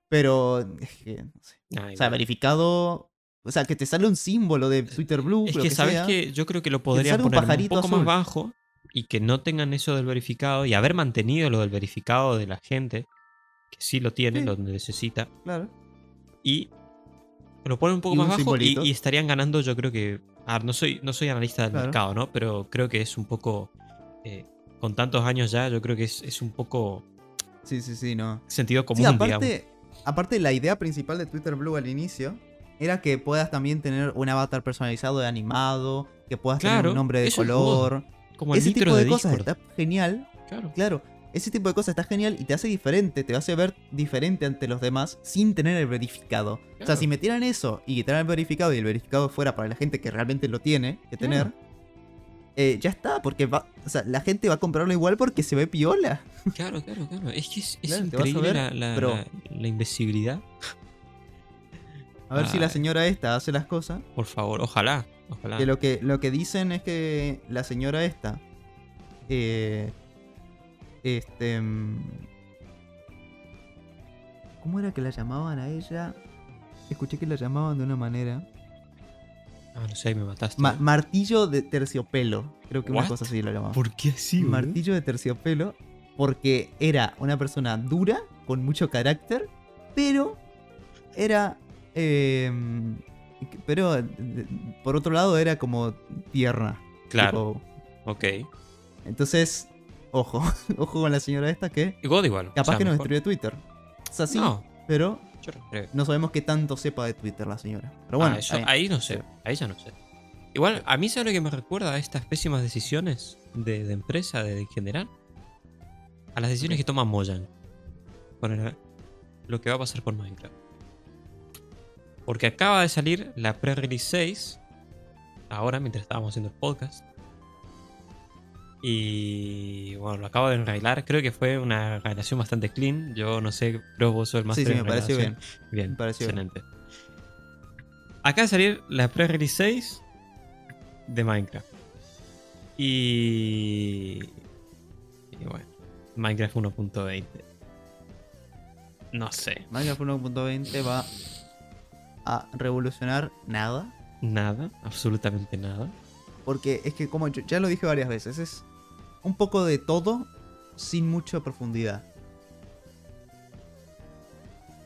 Pero, es que, no sé. Ah, O sea, verificado. O sea, que te sale un símbolo de Twitter Blue. Es lo que, ¿sabes sea. que Yo creo que lo un poner un poco azul. más bajo y que no tengan eso del verificado y haber mantenido lo del verificado de la gente, que sí lo tiene, Sí. lo necesita, Claro. y lo ponen un poco más un bajo y, estarían ganando, yo creo que... A ver, no soy, no soy analista del Claro. mercado, ¿no? Pero creo que es un poco... eh, con tantos años ya, yo creo que es, es un poco Sí, sí, sí, no. sentido común, sí, digamos. Aparte, la idea principal de Twitter Blue al inicio era que puedas también tener un avatar personalizado de animado, que puedas tener un nombre de color. Como el Ese tipo de, de cosas Discord. está genial. Claro. Claro, ese tipo de cosas está genial y te hace diferente, te hace ver diferente ante los demás sin tener el verificado. O sea, si metieran eso y quitaran el verificado y el verificado fuera para la gente que realmente lo tiene que tener, eh, ya está, porque va, o sea, la gente va a comprarlo igual porque se ve piola. Claro, claro, claro. Es que es, es Claro, increíble la, la- pero- la- la invisibilidad. A ver si la Ay. señora esta hace las cosas. Por favor, ojalá. Ojalá. Que lo que, lo que dicen es que la señora esta. eh, este. mm, ¿Cómo era que la llamaban a ella? Escuché que la llamaban de una manera. Ah, no sé, me mataste. Ma- martillo de terciopelo. Creo que una What? cosa así lo llamaban. ¿Por qué así, martillo de terciopelo. Porque era una persona dura, con mucho carácter, pero era. eh, pero eh, por otro lado era como tierna. Claro, Tipo, ok. entonces, ojo, ojo con la señora esta que igual. o capaz sea, que nos mejor. destruye Twitter. O sea, sí, No, pero yo no creo. no sabemos qué tanto sepa de Twitter la señora. Pero bueno, Ah, eso- ahí no sé. Ahí ya no sé. Igual, a mí sabe lo que me recuerda a estas pésimas decisiones de, de empresa, de, en general. A las decisiones que toma Mojang. Con el- lo que va a pasar con Minecraft. Porque acaba de salir la pre-release 6. Ahora, mientras estábamos haciendo el podcast. Y bueno, lo acabo de enrailar. Creo que fue una relación bastante clean. Yo no sé, creo vos sos el más sí, sí, me pareció bien. Bien, Me pareció bien. excelente. Acaba de salir la pre-release 6 de Minecraft. Y. Y bueno, Minecraft 1.20. No sé, Minecraft 1.20 va a revolucionar nada. nada, absolutamente nada. Porque es que, como yo ya lo dije varias veces, es un poco de todo sin mucha profundidad.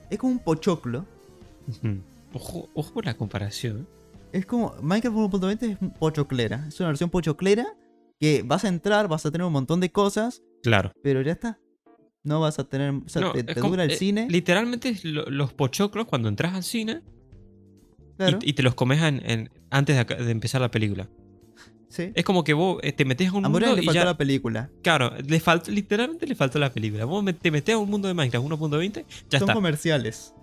Es como un pochoclo. Ojo, ojo la comparación. Es como. Minecraft 1.20 es pochoclera. Es una versión pochoclera que vas a entrar, vas a tener un montón de cosas, Claro. pero ya está. No vas a tener. O sea, No, te, es te como- dura el eh, cine. Literalmente lo- los pochoclos cuando entras al cine y- claro. y, te los comes en, en- antes de, de empezar la película. Sí. Es como que vos eh, te metes a un A mundo le y faltó ya... la película. Claro, le faltó, literalmente le faltó la película. Vos te metes a un mundo de Minecraft 1.20, ya son está. comerciales.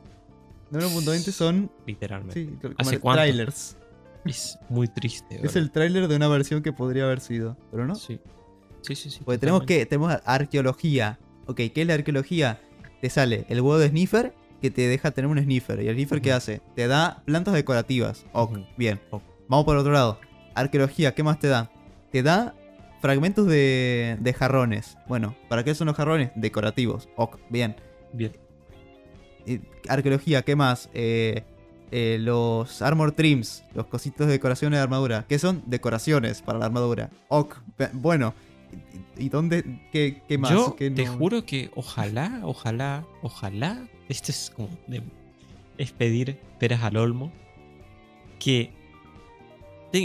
No 1.20 son Literalmente. sí, como ¿Hace cuánto? trailers. Es muy triste. Es el tráiler de una versión que podría haber sido, pero no. Sí. Sí, sí, sí. Porque tenemos que tenemos arqueología. Ok, ¿qué es la arqueología? Te sale el huevo de sniffer que te deja tener un sniffer. ¿Y el sniffer qué hace? Te da plantas decorativas. Ok, bien. Vamos por otro lado. Arqueología, ¿qué más te da? Te da fragmentos de, de jarrones. Bueno, ¿para qué son los jarrones? Decorativos. Ok, bien. Bien. Arqueología, ¿qué más? Eh, eh, los armor trims, los cositos de decoraciones de armadura. ¿Qué son? Decoraciones para la armadura. Ok, bueno. ¿Y dónde? ¿Qué, qué más? Yo ¿Qué te no? juro que ojalá, ojalá, ojalá. Este es como de, es pedir peras al olmo. Que.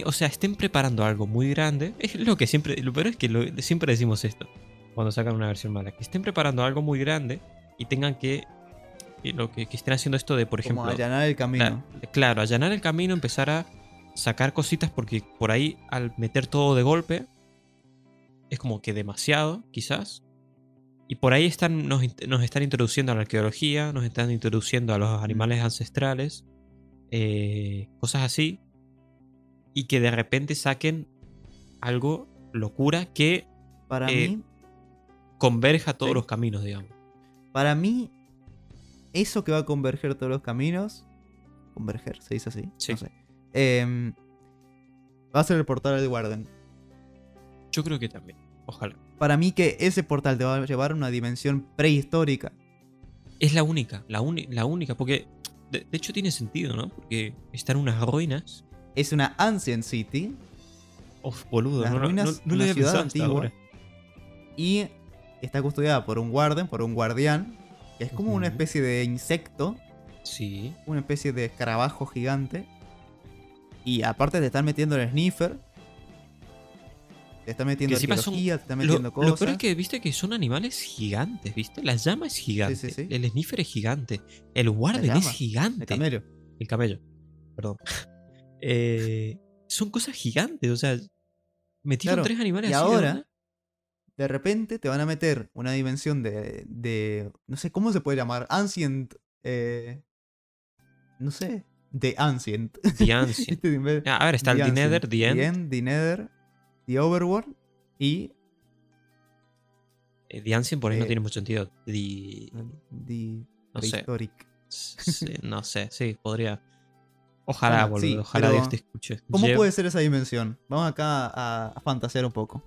O sea, estén preparando algo muy grande. Es lo que siempre. Lo peor es que lo- siempre decimos esto. Cuando sacan una versión mala. Que estén preparando algo muy grande. Y tengan que. que lo que, que estén haciendo esto de, por Como ejemplo. allanar el camino. Cla- Claro, allanar el camino, empezar a sacar cositas porque por ahí al meter todo de golpe es como que demasiado, quizás. Y por ahí están, nos, nos están introduciendo a la arqueología, nos están introduciendo a los animales ancestrales, eh, cosas así. Y que de repente saquen algo locura que Para eh, mí, converja todos Sí. los caminos, digamos. para mí, eso que va a converger todos los caminos. Converger, se dice así. Sí. No sé. Em, va a ser el portal de Warden. Yo creo que también. Ojalá. Para mí que ese portal te va a llevar a una dimensión prehistórica. Es la única, la, la única, porque de, de hecho tiene sentido, ¿no? Porque están unas ruinas. Es una Ancient City Uf, boludo, Las no, ruinas no- de no lo una había ciudad antigua. ahora. y está custodiada por un Warden, por un guardián, que es como una especie de insecto, Sí, una especie de escarabajo gigante. Y aparte te están metiendo el sniffer. Te están metiendo Que encima son- arqueología, te están Lo, metiendo lo cosas. peor es que viste que son animales gigantes, ¿viste? La llama es gigante. Sí, sí, sí. El sniffer es gigante. El llama, es gigante. El camello. El camello. Perdón. Eh, son cosas gigantes, o sea. Metieron Claro, tres animales y así de ahora- una. De repente te van a meter una dimensión de. de no sé cómo se puede llamar. Ancient. eh, no sé. De Ancient. The Ancient. De- Ah, a ver, está el The The Ancient, Nether, The End. The End, The Nether, The Overworld y Eh, The Ancient por ahí no Eh, tiene mucho sentido. The. The No sé. Prehistoric. Sí, no sé, sí, podría. Ojalá, boludo, sí, ojalá Dios te escuche. ¿Cómo puede ser esa dimensión? Vamos acá a, a fantasear un poco.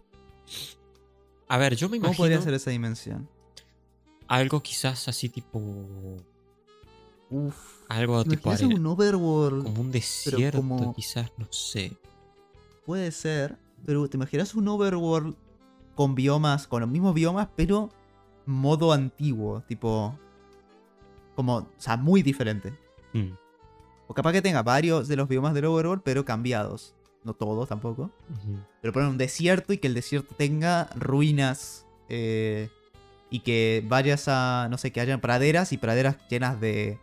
A ver, yo me ¿Cómo imagino podría ser esa dimensión? algo quizás así tipo. Uf. Algo ¿te tipo arena- un overworld? como un desierto, como- quizás, no sé. Puede ser, pero ¿te imaginas un overworld con biomas, con los mismos biomas, pero modo antiguo? Tipo. Como, o sea, muy diferente. Mm, O capaz que tenga varios de los biomas del overworld, pero cambiados. No todos tampoco. Pero poner un desierto y que el desierto tenga ruinas. eh, y que vayas a, no sé, que hayan praderas y praderas llenas de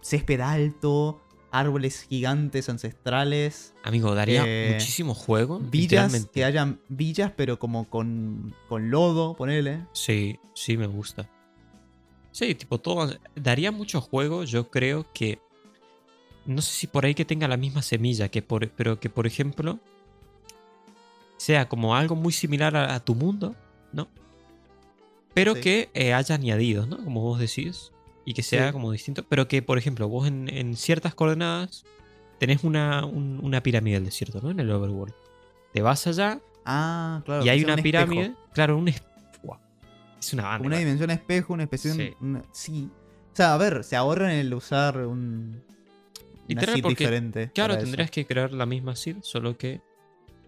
césped alto, árboles gigantes ancestrales, Amigo, daría Eh, muchísimo juego. villas, que hayan villas pero como con, con lodo, ponele. Sí, sí, me gusta. Sí, tipo, todo. Daría mucho juego, yo creo que. No sé si por ahí que tenga la misma semilla, que por, pero que por ejemplo. Sea como algo muy similar a, a tu mundo, ¿no? Pero Sí. que eh, haya añadidos, ¿no? Como vos decís. Y que sea Sí. como distinto. Pero que, por ejemplo, vos en, en ciertas coordenadas tenés una, un- una pirámide del desierto, ¿no? En el overworld. Te vas allá Ah, claro. y hay una un espejo. pirámide. Claro, un. es- Buah, Es una banda. Una dimensión espejo, una especie Sí. una- sí. O sea, a ver, se ahorran el usar un... Una Literal, seed porque, diferente. Claro, eso. tendrías que crear la misma seed, solo que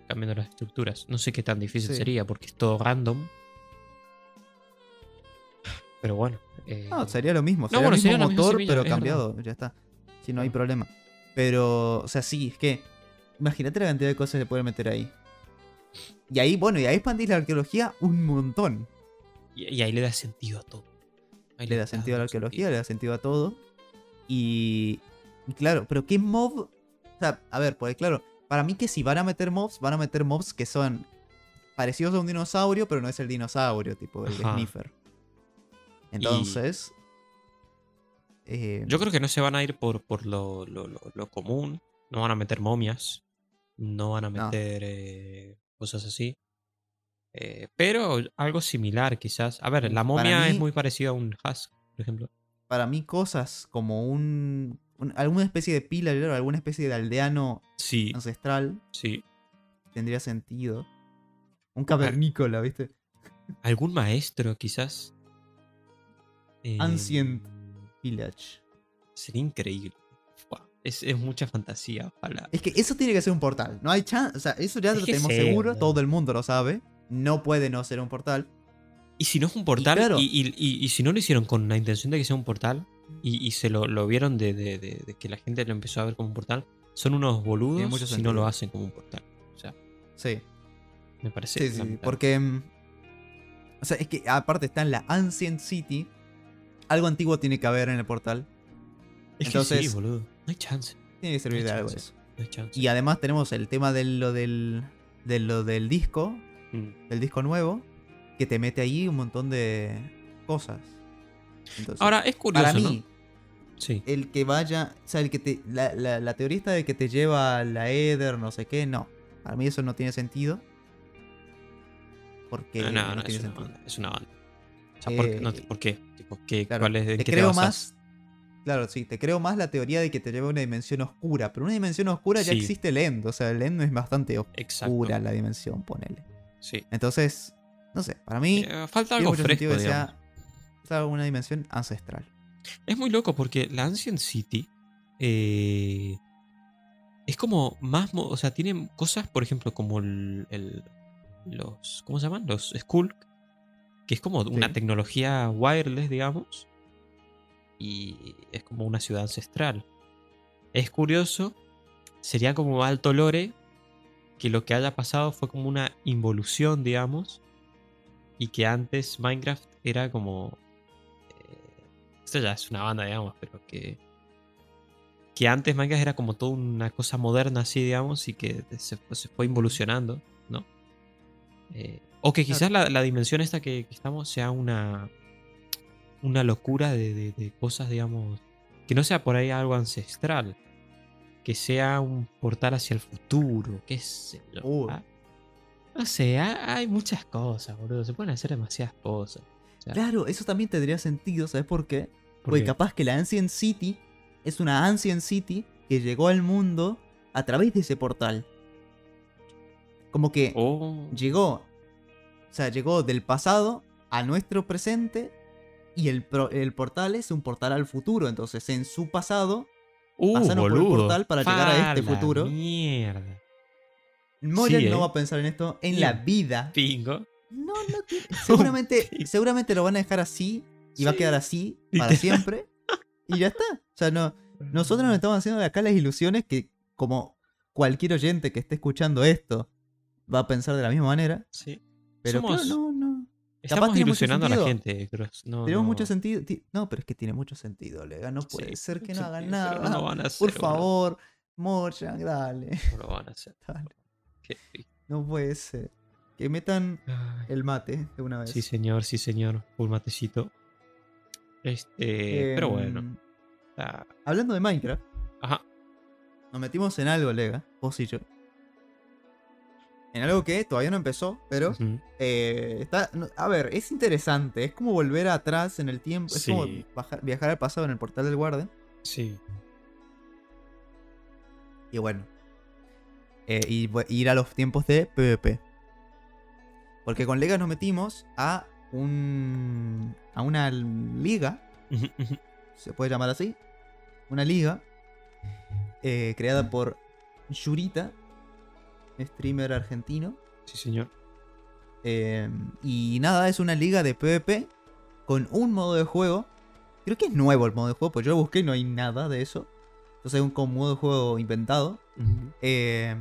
cambiando las estructuras. No sé qué tan difícil Sí. sería, porque es todo random. Pero bueno. eh, No, sería lo mismo. No, Sería bueno, el mismo sería motor, semilla, pero cambiado. Ya está. Si no hay problema. Pero, o sea, sí, es que. Imagínate la cantidad de cosas que se pueden meter ahí. Y ahí, bueno, y ahí expandís la arqueología un montón. y, y ahí le da sentido a todo. Ahí Le da sentido a la arqueología, le da sentido a todo. Y. claro, pero ¿qué mob? O sea, a ver, pues claro, para mí que si van a meter mobs, van a meter mobs que son parecidos a un dinosaurio, pero no es el dinosaurio, tipo el Ajá. Sniffer. Entonces... eh, Yo creo que no se van a ir por, por lo, lo- lo- lo común. No van a meter momias. No van a No. meter eh, cosas así. Eh, pero algo similar, quizás. A ver, la Para momia es muy parecida a un husk, por ejemplo. para mí cosas como un, un- alguna especie de pillager, alguna especie de aldeano Sí, ancestral sí. tendría sentido. Un cavernícola, ¿viste? ¿Algún maestro, quizás? Eh, Ancient Village. Sería increíble. Es, es mucha fantasía, ojalá. Es que eso tiene que ser un portal. No hay chance. O sea, eso ya Es lo tenemos seguro. Todo el mundo lo sabe. No puede no ser un portal. Y si no es un portal, claro. y, y- y- y si no lo hicieron con la intención de que sea un portal, y, y se lo, lo vieron de, de- de- de que la gente lo empezó a ver como un portal, son unos boludos si no lo hacen como un portal. O sea, Sí. me parece. Sí, sí, porque. mm, O sea, es que aparte está en la Ancient City. Algo antiguo tiene que haber en el portal. Es entonces- que sí, boludo. No hay chance. Tiene que servir No de algo eso. No hay chance. Y además tenemos el tema de lo del. De lo del disco. Mm. Del disco nuevo. Que te mete ahí un montón de cosas. Entonces, Ahora, es curioso, para mí, ¿no? Sí. el que vaya. O sea, el que te. La, la, esta de que te lleva a la Ether, no sé qué, no. Para mí eso no tiene sentido. Porque No, no, no, no, tiene es una sentido. banda. Es una banda. O sea, ¿por, qué? No, Eh, ¿por qué? Tipo, ¿qué- Claro, cuál es, ¿En te qué creo más. Claro, sí, te creo más la teoría de que te lleva a una dimensión oscura. Pero una dimensión oscura ya existe el End. O sea, el End es bastante Exacto. oscura la dimensión, ponele. Sí. Entonces, no sé, para mí Eh, falta algo fresco, que sea, una dimensión ancestral. Es muy loco porque la Ancient City eh, es como más. O sea, tiene cosas, por ejemplo, como el, el- los. ¿Cómo se llaman? Los Skulk. Que es como una tecnología wireless, digamos. Y es como una ciudad ancestral. Es curioso. Sería como alto lore. Que lo que haya pasado fue como una involución, digamos. Y que antes Minecraft era como. Esto ya es una banda, digamos, pero que. Que antes Minecraft era como toda una cosa moderna, así, digamos, y que se, fue- se fue involucionando, ¿no? Eh, o que quizás la, la dimensión esta que, que estamos sea una. Una locura de, de- de cosas, digamos. Que no sea por ahí algo ancestral. Que sea un portal hacia el futuro, qué sé yo. Uh. No sé, ha- hay muchas cosas, boludo. Se pueden hacer demasiadas cosas. O sea, Claro, eso también tendría sentido, ¿sabes por qué? ¿Por Porque qué? capaz que la Ancient City es una Ancient City que llegó al mundo a través de ese portal. Como que Oh. llegó, o sea, llegó del pasado a nuestro presente y el, pro- el portal es un portal al futuro. Entonces, en su pasado, Uh, pasaron por el boludo. portal para llegar a este futuro. Mierda. Sí, no ¿eh? va a pensar en esto en la vida. Pingo. No, Seguramente, seguramente lo van a dejar así y va a quedar así para siempre. Y ya está. O sea, no, nosotros nos estamos haciendo de acá las ilusiones que, como cualquier oyente que esté escuchando esto, va a pensar de la misma manera. Sí. Pero Somos- claro, no, no. Estamos mucho ilusionando a la gente, Cross. No, Tenemos no. mucho sentido. ti- No, pero es que tiene mucho sentido, Lega. No puede Sí, ser que no hagan nada. No lo van a hacer. Por favor, Moya, dale. No lo van a hacer. dale. Qué. No puede ser. Que metan Ay, el mate de una vez. Sí, señor, sí, señor. Un matecito. Este. pero bueno. Em, ah, Hablando de Minecraft, Ajá. nos metimos en algo, Lega, vos y yo. En algo que todavía no empezó, pero eh, está. no, a ver, es interesante. Es como volver atrás en el tiempo. Es como bajar- viajar al pasado en el portal del Guardian. Sí. Y bueno. eh, y ir a los tiempos de PvP. Porque con Lega nos metimos a un. A una liga. Se puede llamar así. Una liga. eh, creada por Yurita. Streamer argentino. Sí, señor. Eh, y nada, es una liga de PvP. Con un modo de juego. Creo que es nuevo el modo de juego, pues yo lo busqué y no hay nada de eso. Entonces es un modo de juego inventado. Eh,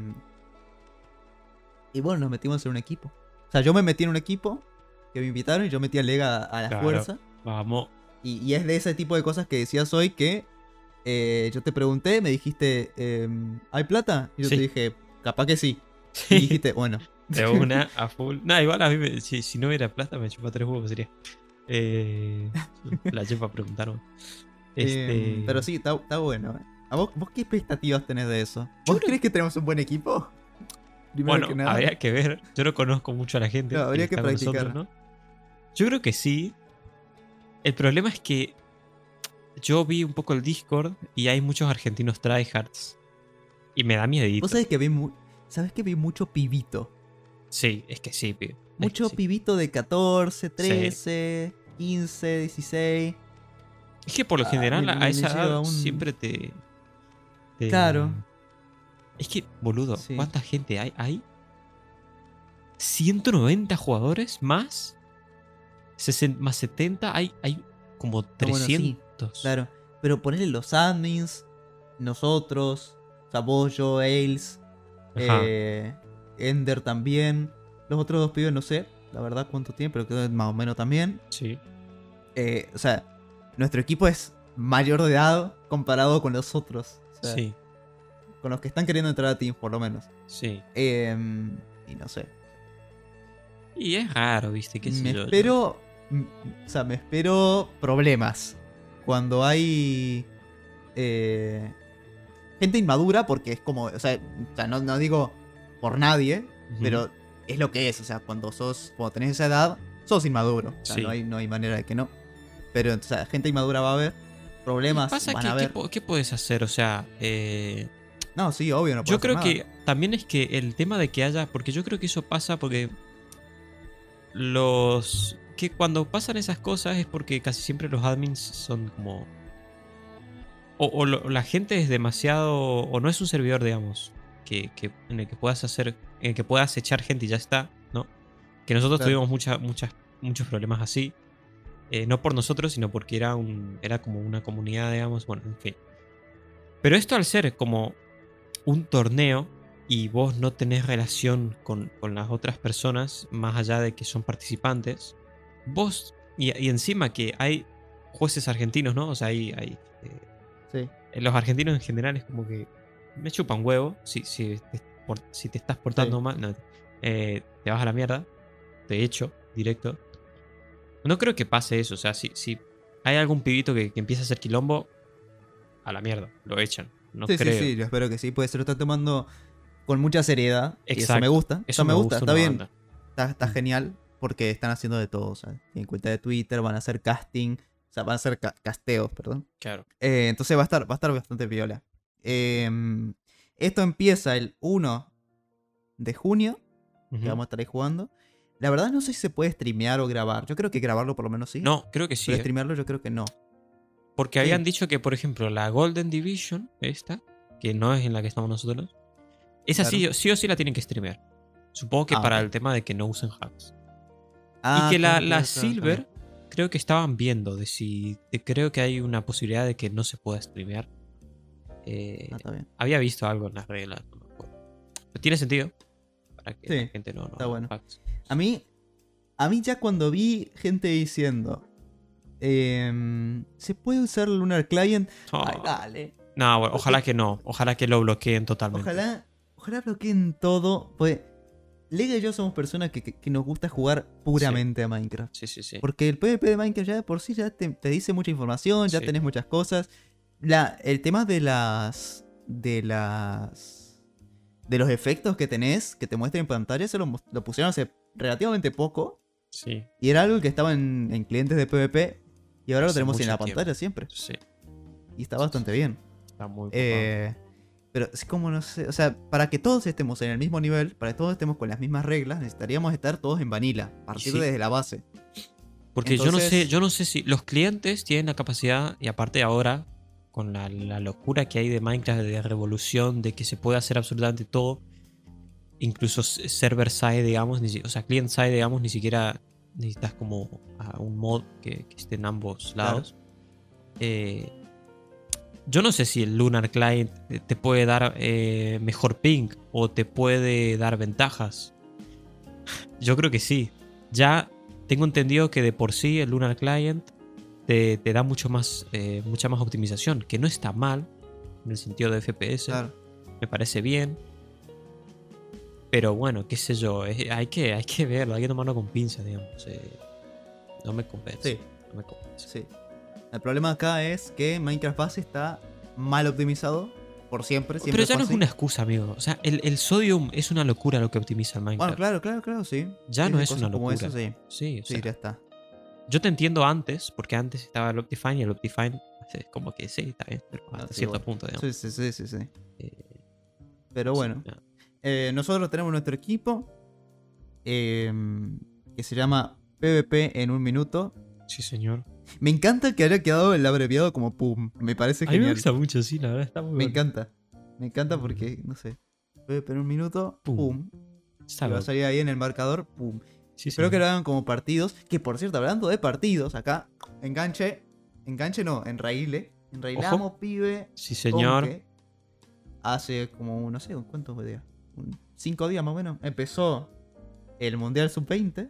y bueno, nos metimos en un equipo. O sea, yo me metí en un equipo que me invitaron y yo metí a Lega a la Claro. fuerza. Vamos. Y, y es de ese tipo de cosas que decías hoy que eh, yo te pregunté, me dijiste, em, ¿hay plata? Y yo Sí. te dije, capaz que sí. Y dijiste, bueno. De una a full. No, igual a mí, me- si, si no hubiera plata, me chupa tres huevos, sería. Eh, la chepa preguntaron. Este, Em, pero sí, está, está bueno. eh. ¿A vos, vos qué expectativas tenés de eso? ¿Vos creo- crees que tenemos un buen equipo? Primero Bueno, que nada. habría que ver. Yo no conozco mucho a la gente. No, habría que con nosotros, practicar. ¿no? Yo creo que sí. El problema es que yo vi un poco el Discord y hay muchos argentinos tryhards. Y me da miedo. Vos sabés que vi, mu- ¿sabés que vi mucho pibito. Sí, es que sí, pibe. Es que Mucho sí. pibito de 14, 13, 15, 16. Es que por lo Ah, general me- a esa edad un- siempre te, te- Claro. Es que, boludo, Sí. ¿cuánta gente hay? ¿Hay 190 jugadores más? Sesen- más 70, hay, hay como Ah, bueno, sí, 300. Claro. Pero ponerle los admins, nosotros, o sea, vos, yo, Ailes, eh, Ender también. Los otros dos pibes no sé, la verdad, cuánto tiempo, pero creo que más o menos también. Sí. Eh, o sea, nuestro equipo es mayor de edad comparado con los otros. O sea, sí, Con los que están queriendo entrar a Teams, por lo menos. sí. Em, y no sé. Y es raro, viste, sé me yo. espero. O sea, me espero problemas. Cuando hay. eh, gente inmadura, porque es como. O sea, o sea, no, no digo por nadie, pero es lo que es. O sea, cuando sos. Cuando tenés esa edad, sos inmaduro. O sea, Sí. no, hay, no hay manera de que no. Pero, o sea, gente inmadura va a haber. Problemas pasa van que, a ¿qué, haber. qué puedes hacer? O sea, eh, No, sí, obvio, no yo creo nada. que también es que el tema de que haya, porque yo creo que eso pasa porque los que cuando pasan esas cosas es porque casi siempre los admins son como o, o lo- la gente es demasiado o no es un servidor, digamos, que, que- en el que puedas hacer, en el que puedas echar gente y ya está, ¿no? Que nosotros Claro. tuvimos muchas muchas muchos problemas así. eh, no por nosotros, sino porque era un era como una comunidad, digamos, bueno, en fin. Pero esto al ser como un torneo y vos no tenés relación con, con las otras personas, más allá de que son participantes, vos, y, y encima que hay jueces argentinos, ¿no? O sea, hay, hay eh, Sí. los argentinos en general es como que me chupan huevo si, si, te, por- si te estás portando Sí. mal, no, eh, te vas a la mierda, de hecho, directo. No creo que pase eso, o sea, si, si hay algún pibito que, que empieza a hacer quilombo, a la mierda, lo echan. No sí, creo. sí, sí, yo espero que sí. Puede ser, lo está tomando con mucha seriedad. Y eso Exacto. me gusta. Eso, me gusta, está bien. está Mm. genial porque están haciendo de todo. O sea, tienen cuenta de Twitter, van a hacer casting, o sea, van a hacer ca- casteos, perdón. Claro. Eh, entonces va a estar, va a estar bastante viola. esto empieza el 1 de junio, Ujú. que vamos a estar ahí jugando. La verdad no sé si se puede streamear o grabar. Yo creo que grabarlo por lo menos sí. No, creo que sí. Pero ¿eh? streamearlo yo creo que no. Porque sí. habían dicho que, por ejemplo, la Golden Division, esta, que no es en la que estamos nosotros, esa sí, Claro. sí o sí la tienen que streamear. Supongo que Ah, para el tema de que no usen hacks. Ah, y que la, la Silver, creo que estaban viendo de si. de- creo que hay una posibilidad de que no se pueda streamear. Eh, Ah, había visto algo en las reglas, no me acuerdo. Pero tiene sentido. Para que Sí, la gente no, no está bueno. A mí, a mí ya cuando vi gente diciendo, em, ¿se puede usar Lunar Client? Oh, Ay, dale. no, bueno, ojalá que no. Ojalá que lo bloqueen totalmente. Ojalá, ojalá bloqueen todo. Pues, Lega y yo somos personas que, que- que nos gusta jugar puramente a Minecraft. Sí, sí, sí. Porque el PvP de Minecraft ya de por sí ya te, te dice mucha información, ya Sí. tenés muchas cosas. La, el tema de las. de las. de los efectos que tenés, que te muestran en pantalla, se lo, pusieron hace relativamente poco. Sí, Y era algo que estaba en, en clientes de PvP. Y ahora lo tenemos en la tiempo. pantalla siempre. sí. Y está bastante bien. Está muy Eh, pero es como no sé. O sea, para que todos estemos en el mismo nivel, para que todos estemos con las mismas reglas, necesitaríamos estar todos en vanilla. Partir Sí. desde la base. Porque yo no sé, yo no sé si los clientes tienen la capacidad, y aparte ahora, con la, la locura que hay de Minecraft, de revolución, de que se puede hacer absolutamente todo, incluso server side, digamos, ni o sea, client side, digamos, ni siquiera necesitas como a un mod que, que esté en ambos Claro. lados. Eh, yo no sé si el Lunar Client te- te puede dar eh, mejor ping o te puede dar ventajas. Yo creo que sí. Ya tengo entendido que de por sí el Lunar Client te, te da mucho más, eh, mucha más optimización, que no está mal en el sentido de FPS. Claro. Me parece bien. Pero bueno, qué sé yo, hay, que, hay que verlo, hay que tomarlo con pinzas, digamos. eh, no me convence. Sí. No me convence. Sí. El problema acá es que Minecraft Base está mal optimizado por siempre. siempre Pero ya no es una excusa, amigo. O sea, el, el Sodium es una locura lo que optimiza el Bueno, Minecraft. claro, claro, claro, sí. Ya Sí, no es una como locura. eso, sí. Sí, o Sí, sea, ya está. yo te entiendo antes, porque antes estaba el Optifine y el Optifine es como que sí, está bien, pero hasta Ah, sí, cierto bueno. punto, digamos. Sí, sí, sí, sí, sí. Eh, Pero bueno, no. eh, nosotros tenemos nuestro equipo eh, que se llama PvP en un minuto. Sí, señor. Me encanta que haya quedado el abreviado como PUM. Me parece A mí me genial. gusta mucho, sí, la verdad está muy Me bueno. encanta. Me encanta porque, no sé. PvP en un minuto, Pum. Va a salir ahí en el marcador, PUM. Sí, Espero señor. que lo hagan como partidos. Que por cierto, hablando de partidos, acá, enganche. Enganche no, enraíle. Enrailamos, pibe. Sí, señor. Hace como, no sé, ¿cuántos días? Un- Cinco días más o menos. Empezó el Mundial Sub-20.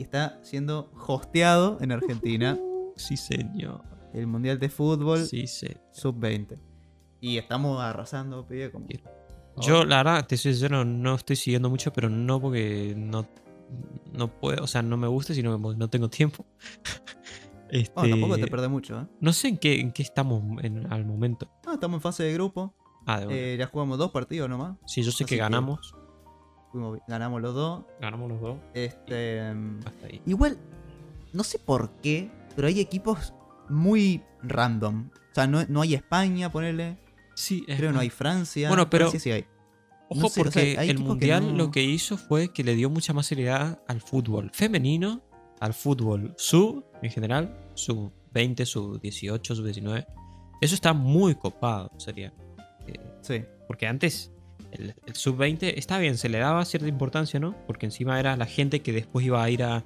Y está siendo hosteado en Argentina. Sí, señor. el Mundial de Fútbol Sí, sí. Sub-20. Y estamos arrasando, pibe, como... Quiero. Yo, la verdad, te soy sincero, no estoy siguiendo mucho, pero no porque no, no puedo, o sea, no me gusta, sino porque no tengo tiempo. este, Bueno, tampoco te perdés mucho, ¿eh? no sé en qué, en qué estamos en- al momento. Ah, estamos en fase de grupo. Ah, de. Eh, ya jugamos dos partidos nomás. sí, yo sé así que que- ganamos. Fuimos ganamos los dos. Ganamos los dos. Este. Hasta ahí. Igual, no sé por qué, pero hay equipos muy random. O sea, no, no hay España, ponele. Sí, es Creo no más. hay Francia. Bueno, pero- Francia sí hay. Ojo, no sé, o porque sea, hay el que mundial no- lo que hizo fue que le dio mucha más seriedad al fútbol femenino, al fútbol sub en general, sub 20, sub 18, sub 19. Eso está muy copado, sería. Eh, Sí. Porque antes el, el sub-20 está bien, se le daba cierta importancia, ¿no? Porque encima era la gente que después iba a ir a.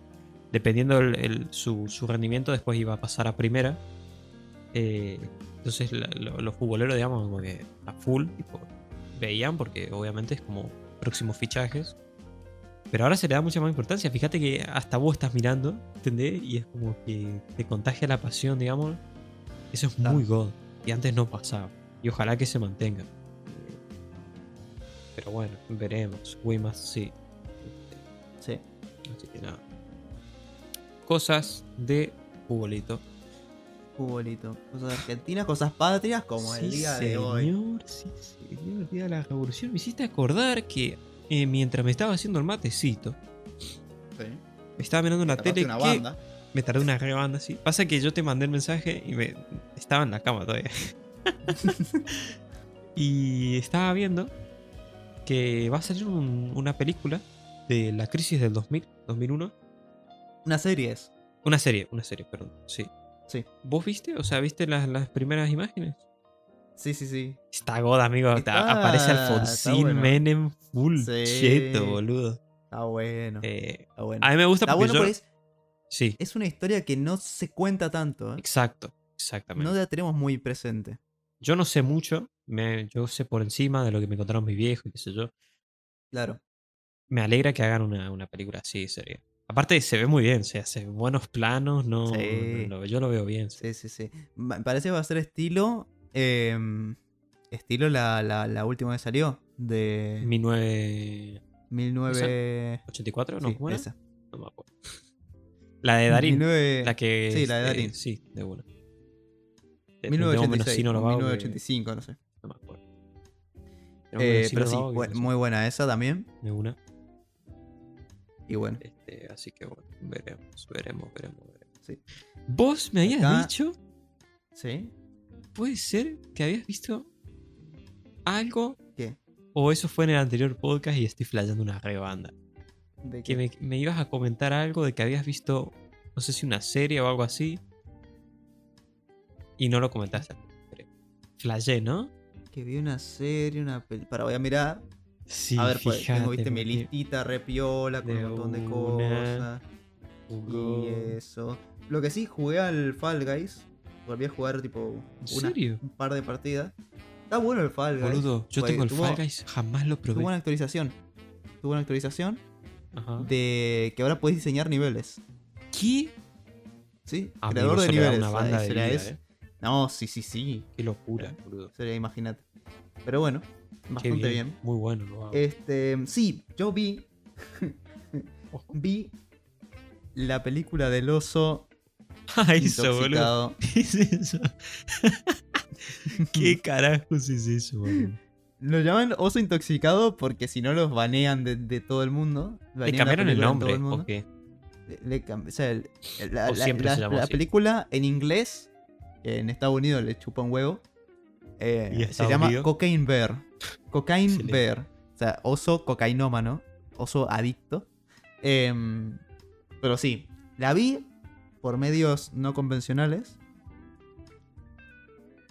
Dependiendo el, el- su, su rendimiento, después iba a pasar a primera. Eh, entonces la- lo- los futboleros, digamos, como que a full, tipo, veían, porque obviamente es como próximos fichajes. Pero ahora se le da mucha más importancia. Fíjate que hasta vos estás mirando, ¿entendés? Y es como que te contagia la pasión, digamos. Eso es muy god. Y antes no pasaba. Y ojalá que se mantenga. Pero bueno, veremos. We must see. Sí. Así que nada. Cosas de futbolito. Futbolito. Cosas argentinas, cosas patrias, como el día de hoy. señor, Sí, señor, el día de la revolución. Me hiciste acordar que eh, mientras me estaba haciendo el matecito, Sí. me estaba mirando la tele una que banda. me tardé una re banda, sí. Pasa que yo te mandé el mensaje y me estaba en la cama todavía. y estaba viendo que va a salir un- una película de la crisis del 2000, 2001. Una serie es. Una serie, una serie, perdón. Sí. Sí. ¿Vos viste? O sea, ¿viste las, las primeras imágenes? Sí, sí, sí. Está goda, amigo. Está- Aparece Alfonsín bueno. Menem full Sí. cheto, boludo. Está bueno. Eh, Está bueno. a mí me gusta Está porque bueno yo... porque es, Sí, es una historia que no se cuenta tanto. ¿eh? exacto. Exactamente. No la tenemos muy presente. Yo no sé mucho. Me- yo sé por encima de lo que me contaron mis viejos y qué sé yo. Claro. Me alegra que hagan una, una película así, sería. Aparte, se ve muy bien. Se hace buenos planos. No, Sí. no- yo lo veo bien. Sí, sí, sí. Me parece que va a ser estilo. em, estilo la, la, la última que salió. De 1984, 19. ¿no? Sí, ¿Cómo era? esa. No me acuerdo. La de Darín. 19 La que. Sí, la de este, Darín. sí, de una. De- de 1986. menos sí no lo o vago que- 1985, no sé. No me acuerdo. Eh, pero sí, bu- muy buena esa también. De una. Y bueno, Este, así que bueno, veremos, veremos, veremos. veremos. Sí. Vos me habías Acá- dicho, ¿sí? puede ser que habías visto algo, ¿Qué? o eso fue en el anterior podcast y estoy flayando una rebanda. ¿De Que me, me ibas a comentar algo de que habías visto, no sé si una serie o algo así, y no lo comentaste. Flayé, ¿no? Que vi una serie, una peli. Para, voy a mirar. Sí, a ver, pues, tengo, viste, mi listita repiola con un montón de cosas. jugó- Y eso. Lo que sí, jugué al Fall Guys. Volví a jugar, tipo, ¿En una- un par de partidas. Está bueno el Fall Guys. Boludo, yo Pues, tengo el tuvo- Fall Guys, jamás lo probé. Tuvo una actualización. Tuvo una actualización Ajá. de que ahora puedes diseñar niveles. ¿Qué? ¿Sí? Amigo, Creador de niveles. una banda Ay, de será vida, eso. eh. No, sí, sí, sí. Qué locura, boludo. Sería, imagínate. Pero bueno, bastante bien. Muy bueno. wow. Este, sí, yo vi. vi la película del oso Ah, eso, boludo. intoxicado. ¿Qué es eso? ¿Qué carajos es eso, boludo? Lo llaman oso intoxicado porque si no los banean de, de todo el mundo. Le cambiaron el nombre, el mundo. ¿o qué? Le- o sea, el- el- la, O película en inglés, en Estados Unidos le chupa un huevo, eh, ¿Y se llama? Cocaine Bear. Cocaine Excelente. Bear. O sea, oso cocainómano, oso adicto. Em, pero sí, la vi por medios no convencionales,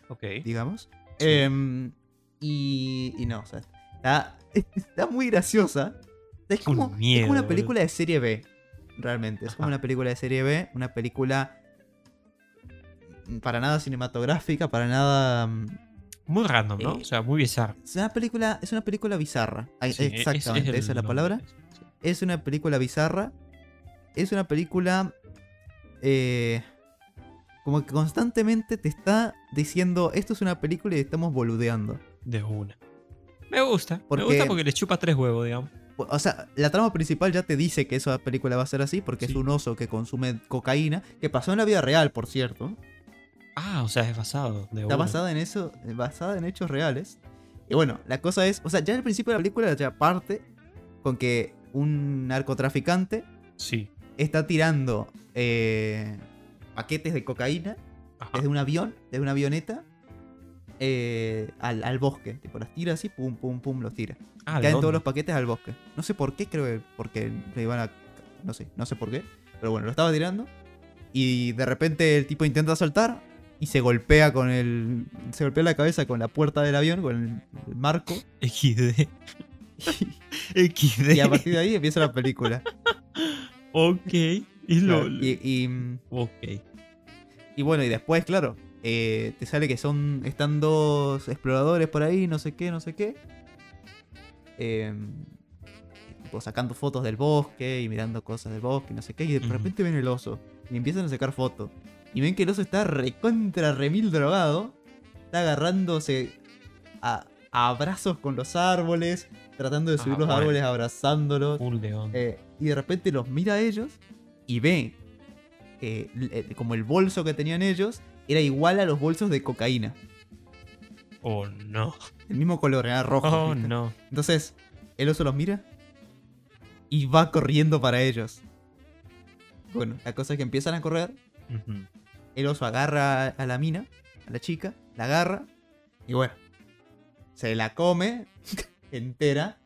Ok. digamos. Sí. Em, y, y no, o sea, está, está muy graciosa. Es como, es como una película de serie B, realmente. Es como Ajá. una película de serie B, una película para nada cinematográfica, para nada... Muy random, ¿no? Eh, O sea, muy bizarro. Es una película, es una película bizarra. Es- Exactamente, esa es la palabra. Es una película bizarra. Es una película. eh, como que constantemente te está diciendo: Esto es una película y estamos boludeando. De una. Me gusta. Porque- Me gusta porque le chupa tres huevos, digamos. O sea, la trama principal ya te dice que esa película va a ser así porque es un oso que consume cocaína, que pasó en la vida real, por cierto. Ah, o sea, es basado. De Está una. basada en eso, basada en hechos reales. Y bueno, la cosa es, o sea, ya al principio de la película ya parte con que un narcotraficante Sí. está tirando eh, paquetes de cocaína Ajá. desde un avión, desde una avioneta, eh, al, al bosque. Tipo, los tira así, pum, pum, pum, los tira. Ah, ¿de Caen todos los paquetes al bosque. No sé por qué, creo que porque le iban a. No sé, no sé por qué. Pero bueno, lo estaba tirando. Y de repente el tipo intenta saltar y se golpea con el. Se golpea la cabeza con la puerta del avión, con el, marco. XD. XD. Y a partir de ahí empieza la película. Ok. Y lo. Y, y- Ok. y bueno, y después, claro, eh, te sale que son. Están dos exploradores por ahí, no sé qué, no sé qué. Eh, tipo, sacando fotos del bosque y mirando cosas del bosque, no sé qué. Y de repente ven el oso. Y empiezan a sacar fotos. Y ven que el oso está recontra remil drogado. Está agarrándose a, a abrazos con los árboles. Tratando de Ah, subir los bueno. árboles, abrazándolos. Eh, y de repente los mira a ellos y ve eh, como el bolso que tenían ellos era igual a los bolsos de cocaína. Oh, no. El mismo color, era rojo. Oh, ¿viste? no. Entonces, el oso los mira y va corriendo para ellos. Bueno, la cosa es que empiezan a correr. Ujú. El oso agarra a la mina, a la chica, la agarra y bueno, se la come entera.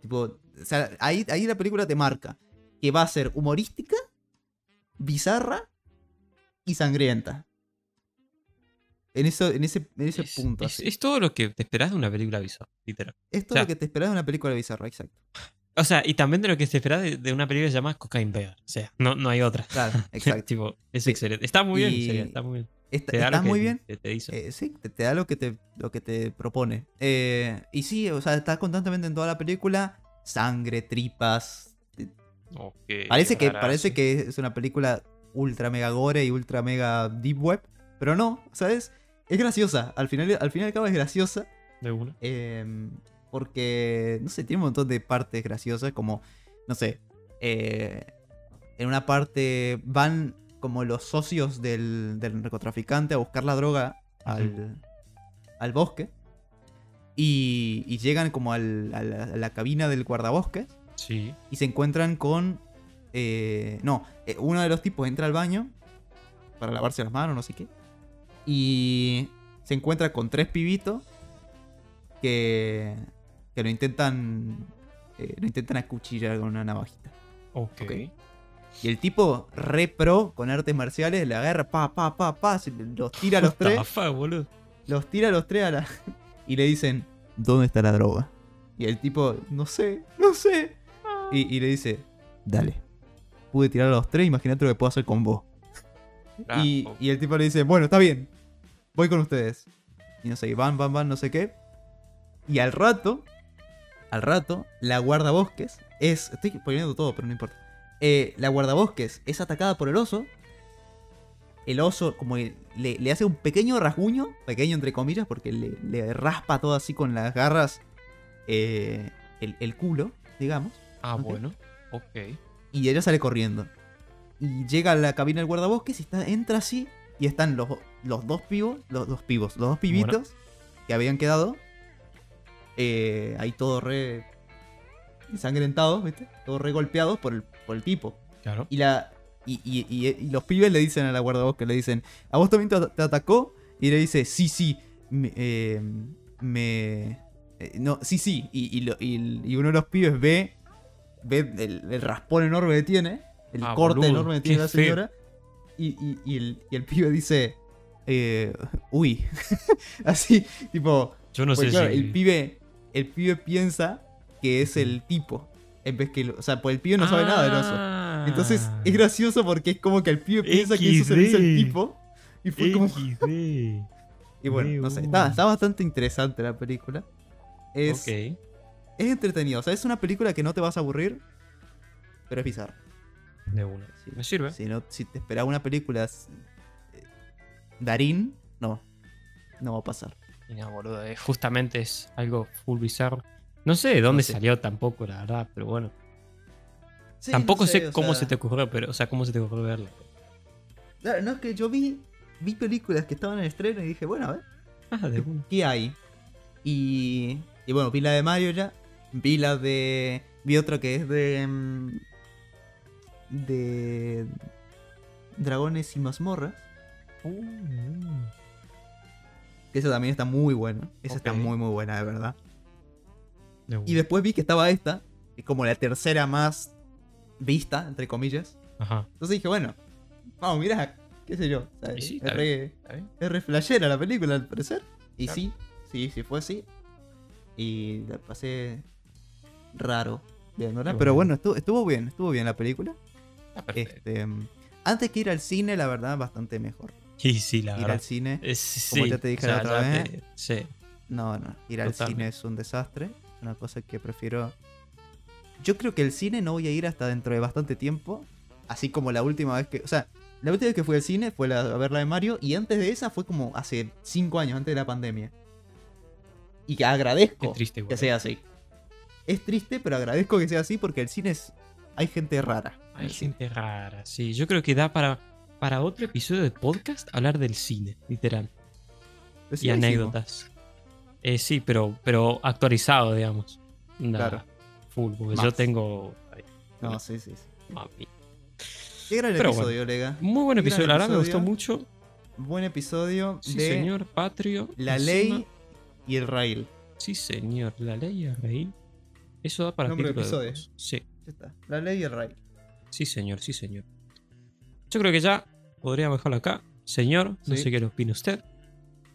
Tipo, o sea, ahí, ahí la película te marca que va a ser humorística, bizarra y sangrienta. En, eso, en ese, en ese Es, punto. es- así. es todo lo que te esperás de una película bizarra, literal. Es todo o sea- lo que te esperas de una película bizarra, exacto. O sea, y también de lo que te esperás de, de una película que se llama Cocaine Bear. O sea, no, no hay otra. Claro, exacto. tipo, es Sí. excelente. Está muy bien, en Y- serio, está muy bien. Está, Te da está lo que muy bien. Te. Eh, sí, te, te da lo que te, lo que te propone. Eh, y sí, o sea, está constantemente en toda la película. Sangre, tripas. Ok, Parece que, parece que es una película ultra mega gore y ultra mega deep web. Pero no, ¿sabes? Es graciosa. Al final, al final y al cabo es graciosa. De una. eh, porque, no sé, tiene un montón de partes graciosas. Como, no sé. eh, en una parte van como los socios del, del narcotraficante a buscar la droga al, al bosque. Y, y llegan como al- a, la, a la cabina del guardabosques Sí. y se encuentran con... eh, no, eh, uno de los tipos entra al baño para lavarse las manos, no sé qué. Y se encuentra con tres pibitos que, que lo intentan... eh, lo intentan acuchillar con una navajita. Ok. Ok. Y el tipo re pro con artes marciales le agarra pa, pa, pa, pa, se los tira a los tres, boludo. los tira a los tres a la... y le dicen, ¿dónde está la droga? Y el tipo, no sé, no sé. Y, y le dice, dale, pude tirar a los tres, imagínate lo que puedo hacer con vos. Ah, y, y el tipo le dice, bueno, está bien, voy con ustedes. Y no sé, y van, van, van, no sé qué. Y al rato, al rato, la guardabosques es... Estoy poniendo todo, pero no importa. Eh, la guardabosques es atacada por el oso. el oso como le, le hace un pequeño rasguño, pequeño entre comillas, porque le, le raspa todo así con las garras eh, el, el culo, digamos. Ah, bueno. Ok. Y ella sale corriendo. Y llega a la cabina del guardabosques y está, entra así. Y están los, los dos pibos, los dos pibos, los dos pibitos que habían quedado. Eh, ahí todo re ensangrentados, ¿viste? Todos re golpeados por el, por el tipo. Claro. Y la. Y, y- y- y los pibes le dicen a la guardabosques, le dicen, ¿a vos también te, te atacó? Y le dice, sí, sí, me... eh, me- eh, no, sí, sí. Y, y lo- y- uno de los pibes ve, ve el, el raspón enorme que tiene, el Ah, corte boludo, enorme que tiene la señora. Y, y- y el, y el pibe dice, eh, uy. Así, tipo, Yo no pues sé claro, si. el pibe, el pibe piensa que es el tipo. En vez que, el- o sea, pues el pibe no sabe nada del oso. Ah. Entonces es gracioso porque es como que el pibe piensa que eso se hizo el tipo. Y fue como. XD. Y bueno, no sé. Está, está bastante interesante la película. Es, es entretenido. O sea, es una película que no te vas a aburrir. Pero es bizarra. De una. Sí. Me sirve. Si, no, si te esperaba una película. eh, Darín, no. No va a pasar. Y no, boludo. eh, justamente es algo full bizarro. No sé de dónde sé. salió tampoco, la verdad, pero bueno. Sí, tampoco no sé, cómo sea, se te ocurrió, pero, o sea, cómo se te ocurrió verla. Claro, no es que yo vi. Vi películas que estaban en estreno y dije, bueno, a ver. Ah, de. ¿Qué hay? Y, y bueno, vi la de Mario ya. Vi la de. Vi otra que es de. mm, De. Dragones y mazmorras. Uh, Que esa también está muy buena. Esa está muy, muy buena, de verdad. Y después vi que estaba esta. Que es como la tercera más vista, entre comillas. Ajá. Entonces dije, bueno, vamos, mira, qué sé yo. sí, es, re, flashera la película, al parecer. Y Claro. sí, sí, sí fue así. Y la pasé raro viéndola. Qué Pero bueno. bueno, estuvo, estuvo bien, estuvo bien la película. Este, mm, antes que ir al cine, la verdad, bastante mejor. Y sí, la ir verdad. al cine, Es- como ya te dije o sea, la otra vez. sí. no, no, ir al cine es un desastre. Es una cosa que prefiero. Yo creo que el cine no voy a ir hasta dentro de bastante tiempo. Así como la última vez que. O sea, la última vez que fui al cine fue la, a ver la de Mario. Y antes de esa fue como hace 5 años, antes de la pandemia. Y que agradezco triste, que sea así. Es triste, pero agradezco que sea así porque el cine es. Hay gente rara. Hay gente rara, sí. Yo creo que da para, para otro episodio de podcast hablar del cine, literal. Y anécdotas. Eh, sí, pero, pero actualizado, digamos. Claro. Full, porque Más. yo tengo. ay, No, sí, sí, sí. mami. Qué gran Pero episodio, Lega. Muy buen episodio, la verdad, me gustó mucho. Buen episodio Sí, de señor, Patrio. La encima. Ley y el Rail. Sí, señor, la ley y el rey. Eso da para Nombre de título de episodio. voz. Sí, Ya está. La Ley y el Rail. sí, señor, sí, señor. Yo creo que ya podríamos dejarlo acá. Señor, no Sí. sé qué le opina usted.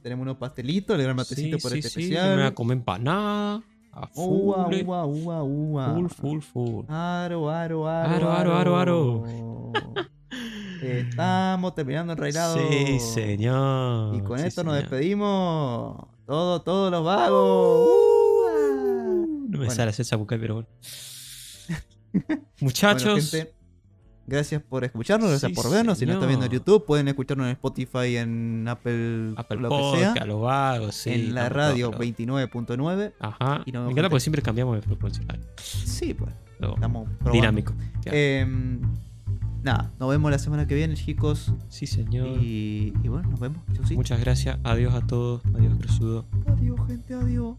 Tenemos unos pastelitos, le dan matecito Sí, por sí, este especial. Me voy a comer empanada. A full. Ua, ua, ua, ua. Full, full, full. Aro, aro, aro. Aro, aro, aro, Estamos terminando enrailado. Sí, señor. Y con esto nos despedimos. Todos, todos los vagos. Ua. No me Bueno. sale hacer esa buca, pero bueno. Muchachos. Gracias por escucharnos, gracias Sí, por vernos. Si no están viendo en. YouTube, pueden escucharnos en Spotify, en Apple, Apple lo que sea. a los vagos, sí. en la radio todos, 29.9. Ajá. y nos Me encanta porque siempre cambiamos de frecuencia. Sí, pues. lo- Estamos probando. Dinámico. Em, nada, nos vemos la semana que viene, chicos. sí, señor. Y, y bueno, nos vemos. Muchas gracias. Adiós a todos. Adiós, Cresudo. Adiós, gente, adiós.